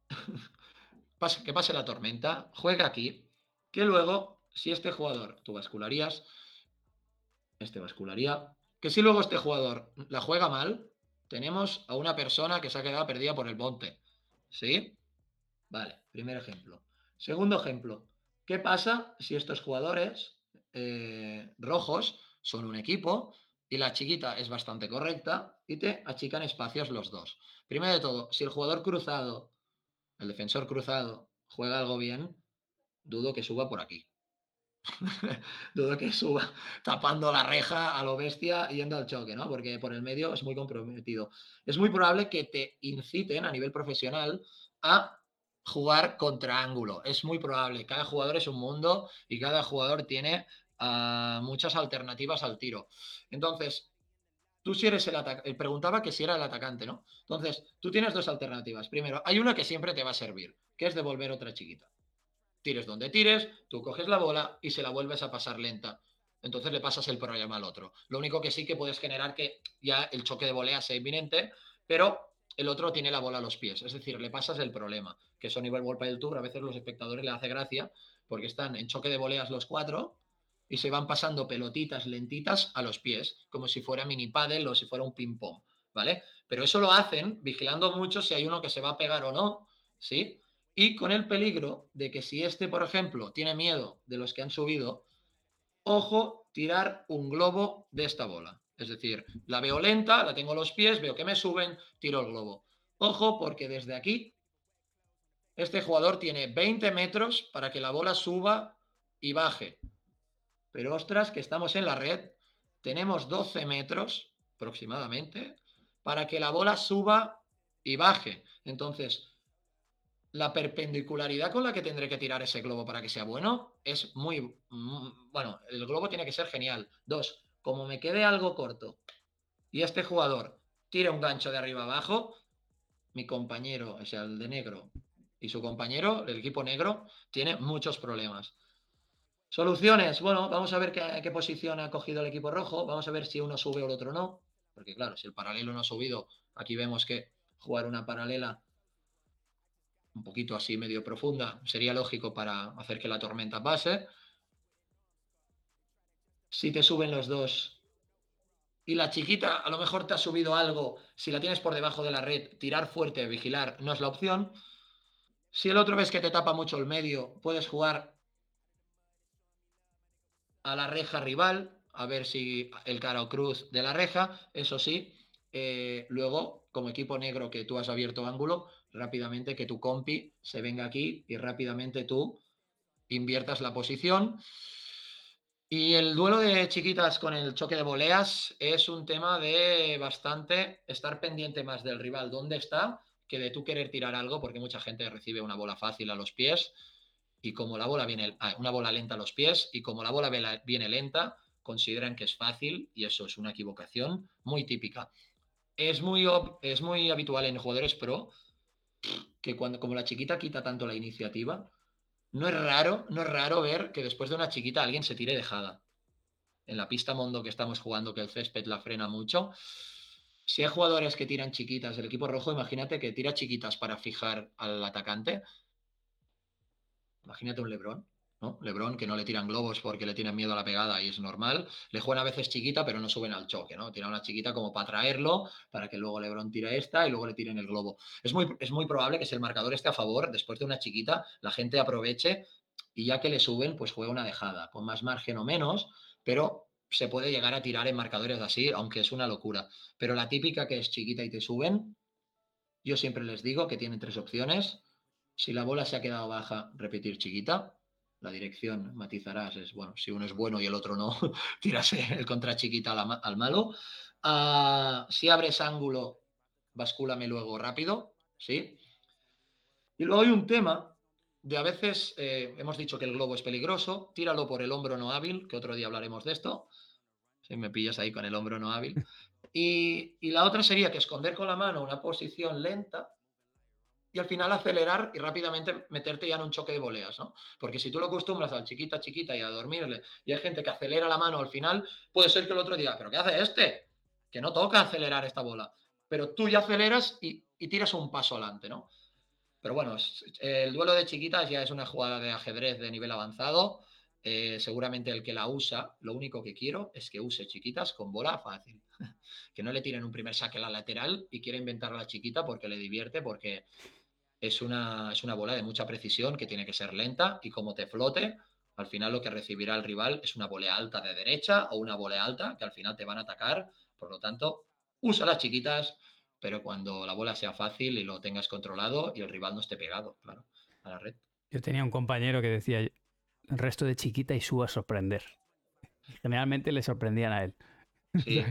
S2: que pase la tormenta, juega aquí, que luego, si este jugador, tú bascularías, este bascularía, que si luego este jugador la juega mal, tenemos a una persona que se ha quedado perdida por el monte. ¿Sí? Vale, primer ejemplo. Segundo ejemplo, ¿qué pasa si estos jugadores eh, rojos son un equipo y la chiquita es bastante correcta y te achican espacios los dos? Primero de todo, si el jugador cruzado, el defensor cruzado, juega algo bien, dudo que suba por aquí. dudo que suba tapando la reja a lo bestia yendo al choque, ¿no? Porque por el medio es muy comprometido. Es muy probable que te inciten a nivel profesional a jugar contra ángulo. Es muy probable. Cada jugador es un mundo y cada jugador tiene ah, muchas alternativas al tiro. Entonces, tú si eres el atacante, eh, preguntaba que si era el atacante, ¿no? Entonces, tú tienes dos alternativas. Primero, hay una que siempre te va a servir, que es devolver otra chiquita. Tires donde tires, tú coges la bola y se la vuelves a pasar lenta. Entonces le pasas el problema al otro. Lo único que sí que puedes generar que ya el choque de volea sea inminente, pero el otro tiene la bola a los pies. Es decir, le pasas el problema. Que eso a nivel World del Tour a veces los espectadores le hace gracia porque están en choque de voleas los cuatro y se van pasando pelotitas lentitas a los pies, como si fuera mini paddle o si fuera un ping pong, ¿vale? Pero eso lo hacen vigilando mucho si hay uno que se va a pegar o no, ¿sí? Y con el peligro de que si este, por ejemplo, tiene miedo de los que han subido, ojo, tirar un globo de esta bola. Es decir, la veo lenta, la tengo los pies, veo que me suben, tiro el globo. Ojo, porque desde aquí este jugador tiene 20 metros para que la bola suba y baje. Pero ostras, que estamos en la red, tenemos 12 metros aproximadamente para que la bola suba y baje. Entonces, la perpendicularidad con la que tendré que tirar ese globo para que sea bueno es muy... Mm, bueno, el globo tiene que ser genial. Dos, como me quede algo corto y este jugador tira un gancho de arriba abajo, mi compañero, o sea, el de negro, y su compañero, el equipo negro, tiene muchos problemas. Soluciones. Bueno, vamos a ver qué, qué, posición ha cogido el equipo rojo. Vamos a ver si uno sube o el otro no. Porque claro, si el paralelo no ha subido, aquí vemos que jugar una paralela un poquito así medio profunda sería lógico para hacer que la tormenta pase si te suben los dos y la chiquita a lo mejor te ha subido algo, si la tienes por debajo de la red, tirar fuerte, vigilar, no es la opción. Si el otro ves que te tapa mucho el medio, puedes jugar a la reja rival, a ver si el cara o cruz de la reja, eso sí, eh, luego, como equipo negro que tú has abierto ángulo, rápidamente que tu compi se venga aquí y rápidamente tú inviertas la posición. Y el duelo de chiquitas con el choque de voleas es un tema de bastante estar pendiente más del rival, dónde está, que de tú querer tirar algo, porque mucha gente recibe una bola fácil a los pies y como la bola viene, ah, una bola lenta a los pies y como la bola viene lenta, consideran que es fácil y eso es una equivocación muy típica. Es muy, es muy habitual en jugadores pro que cuando como la chiquita quita tanto la iniciativa, no es raro, no es raro ver que después de una chiquita alguien se tire dejada. En la pista Mondo que estamos jugando, que el césped la frena mucho. Si hay jugadores que tiran chiquitas del equipo rojo, imagínate que tira chiquitas para fijar al atacante. Imagínate un Lebron. ¿No? Lebron, que no le tiran globos porque le tienen miedo a la pegada y es normal. Le juegan a veces chiquita, pero no suben al choque, ¿no? Tiran una chiquita como para traerlo, para que luego Lebron tire esta y luego le tiren el globo. Es muy, es muy probable que si el marcador esté a favor, después de una chiquita, la gente aproveche y ya que le suben, pues juega una dejada, con más margen o menos, pero se puede llegar a tirar en marcadores así, aunque es una locura. Pero la típica que es chiquita y te suben, yo siempre les digo que tienen tres opciones. Si la bola se ha quedado baja, repetir chiquita la dirección matizarás, es bueno, si uno es bueno y el otro no, tirase el contra chiquita al, malo. Ah, si abres ángulo, bascúlame luego rápido, ¿sí? Y luego hay un tema de a veces, eh, hemos dicho que el globo es peligroso, tíralo por el hombro no hábil, que otro día hablaremos de esto, si me pillas ahí con el hombro no hábil. Y, y la otra sería que esconder con la mano una posición lenta, y al final acelerar y rápidamente meterte ya en un choque de voleas, ¿no? Porque si tú lo acostumbras al chiquita, chiquita y a dormirle, y hay gente que acelera la mano al final, puede ser que el otro diga, ¿pero qué hace este? Que no toca acelerar esta bola. Pero tú ya aceleras y, tiras un paso adelante, ¿no? Pero bueno, el duelo de chiquitas ya es una jugada de ajedrez de nivel avanzado. Eh, seguramente el que la usa, lo único que quiero es que use chiquitas con bola fácil. que no le tiren un primer saque a la lateral y quiera inventar a la chiquita porque le divierte, porque es una, es una bola de mucha precisión que tiene que ser lenta y como te flote, al final lo que recibirá el rival es una volea alta de derecha o una volea alta que al final te van a atacar. Por lo tanto, usa las chiquitas, pero cuando la bola sea fácil y lo tengas controlado y el rival no esté pegado, claro, a la red.
S1: Yo tenía un compañero que decía, el resto de chiquita y suba a sorprender. Generalmente le sorprendían a él.
S2: Sí,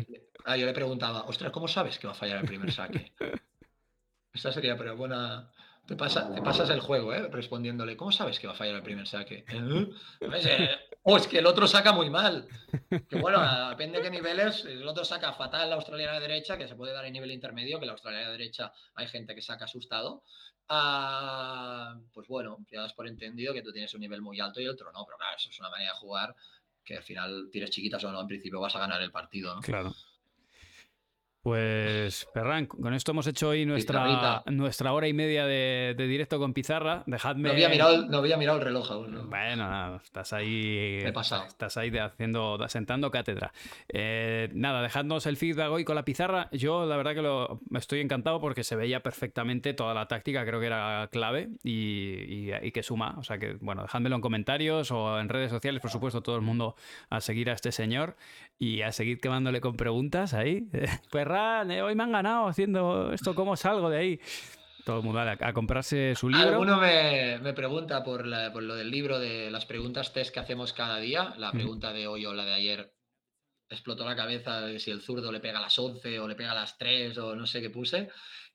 S2: ah, yo le preguntaba, ostras, ¿cómo sabes que va a fallar el primer saque? Esta sería pero buena, te, pasa, te pasas el juego, ¿eh? Respondiéndole, ¿cómo sabes que va a fallar el primer saque? ¿Eh? O es que el otro saca muy mal. Que bueno, depende de qué niveles. El otro saca fatal la australiana derecha, que se puede dar en nivel intermedio, que la australiana derecha hay gente que saca asustado. Ah, pues bueno, ya das por entendido que tú tienes un nivel muy alto y el otro no. Pero claro, eso es una manera de jugar que al final tires chiquitas o no, en principio vas a ganar el partido, ¿no?
S1: Claro. Pues, Ferran, con esto hemos hecho hoy nuestra, nuestra hora y media de, directo con Pizarra. Dejadme.
S2: No había mirado, no había mirado el reloj aún.
S1: Bueno, nada, estás ahí.
S2: he pasado.
S1: Estás ahí haciendo, sentando cátedra. Eh, nada, dejadnos el feedback hoy con la pizarra. Yo, la verdad, que lo, estoy encantado porque se veía perfectamente toda la táctica, creo que era clave y, y que suma. O sea que, bueno, dejádmelo en comentarios o en redes sociales, por supuesto, todo el mundo a seguir a este señor y a seguir quemándole con preguntas ahí. Ferran, eh, hoy me han ganado haciendo esto, ¿cómo salgo de ahí? Todo el mundo a, comprarse su libro.
S2: Alguno me, me pregunta por, por, lo del libro de las preguntas test que hacemos cada día. La pregunta de hoy o la de ayer explotó la cabeza de si el zurdo le pega a las 11 o le pega a las 3 o no sé qué puse.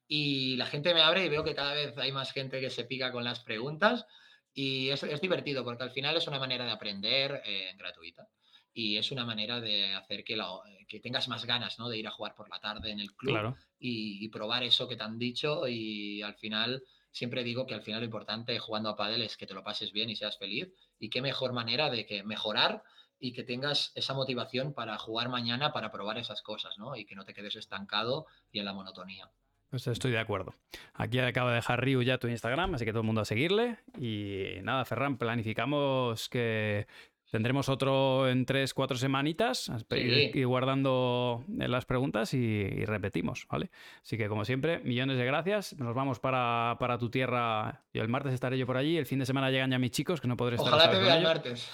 S2: Y la gente me abre y veo que cada vez hay más gente que se pica con las preguntas. Y es, es divertido porque al final es una manera de aprender eh, gratuita y es una manera de hacer que, que tengas más ganas ¿no? de ir a jugar por la tarde en el club y, probar eso que te han dicho y al final siempre digo que al final lo importante jugando a pádel es que te lo pases bien y seas feliz y qué mejor manera de que mejorar y que tengas esa motivación para jugar mañana para probar esas cosas ¿no? y que no te quedes estancado y en la monotonía.
S1: Pues estoy de acuerdo. Aquí acaba de dejar Ryu ya tu Instagram, así que todo el mundo a seguirle. Y nada, Ferran, planificamos que Tendremos otro en tres, cuatro semanitas y guardando las preguntas y, repetimos, ¿vale? Así que, como siempre, millones de gracias. Nos vamos para, tu tierra. Yo el martes estaré yo por allí. El fin de semana llegan ya mis chicos, que no podré estar.
S2: Ojalá te vea el martes.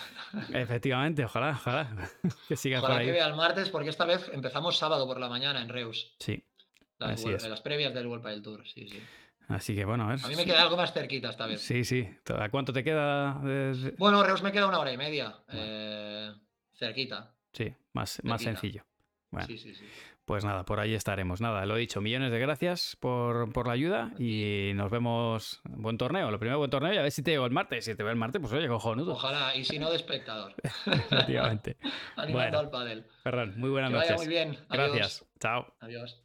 S1: Efectivamente, ojalá, ojalá.
S2: que sigas por ahí. que vea el martes, porque esta vez empezamos sábado por la mañana en Reus.
S1: Sí.
S2: Las,
S1: Así es.
S2: las previas del World Padel Tour, sí, sí.
S1: Así que bueno, a ver.
S2: A mí me queda algo más cerquita esta vez.
S1: Sí, sí. ¿A cuánto te queda? de-
S2: Bueno, Reus me queda una hora y media.
S1: Bueno.
S2: eh, cerquita.
S1: Sí, más, más sencillo. Bueno,
S2: Sí, sí, sí.
S1: pues nada, por ahí estaremos. Nada, lo he dicho, millones de gracias por, por la ayuda y nos vemos. Buen torneo, lo primero buen torneo y a ver si te veo el martes. Si te veo el martes, pues oye, cojonudo.
S2: Ojalá, y si no de espectador.
S1: Efectivamente.
S2: Animando
S1: Bueno.
S2: al pádel.
S1: Ferran, muy buenas
S2: Que vaya
S1: noches.
S2: muy bien. Adiós.
S1: Gracias. Chao.
S2: Adiós.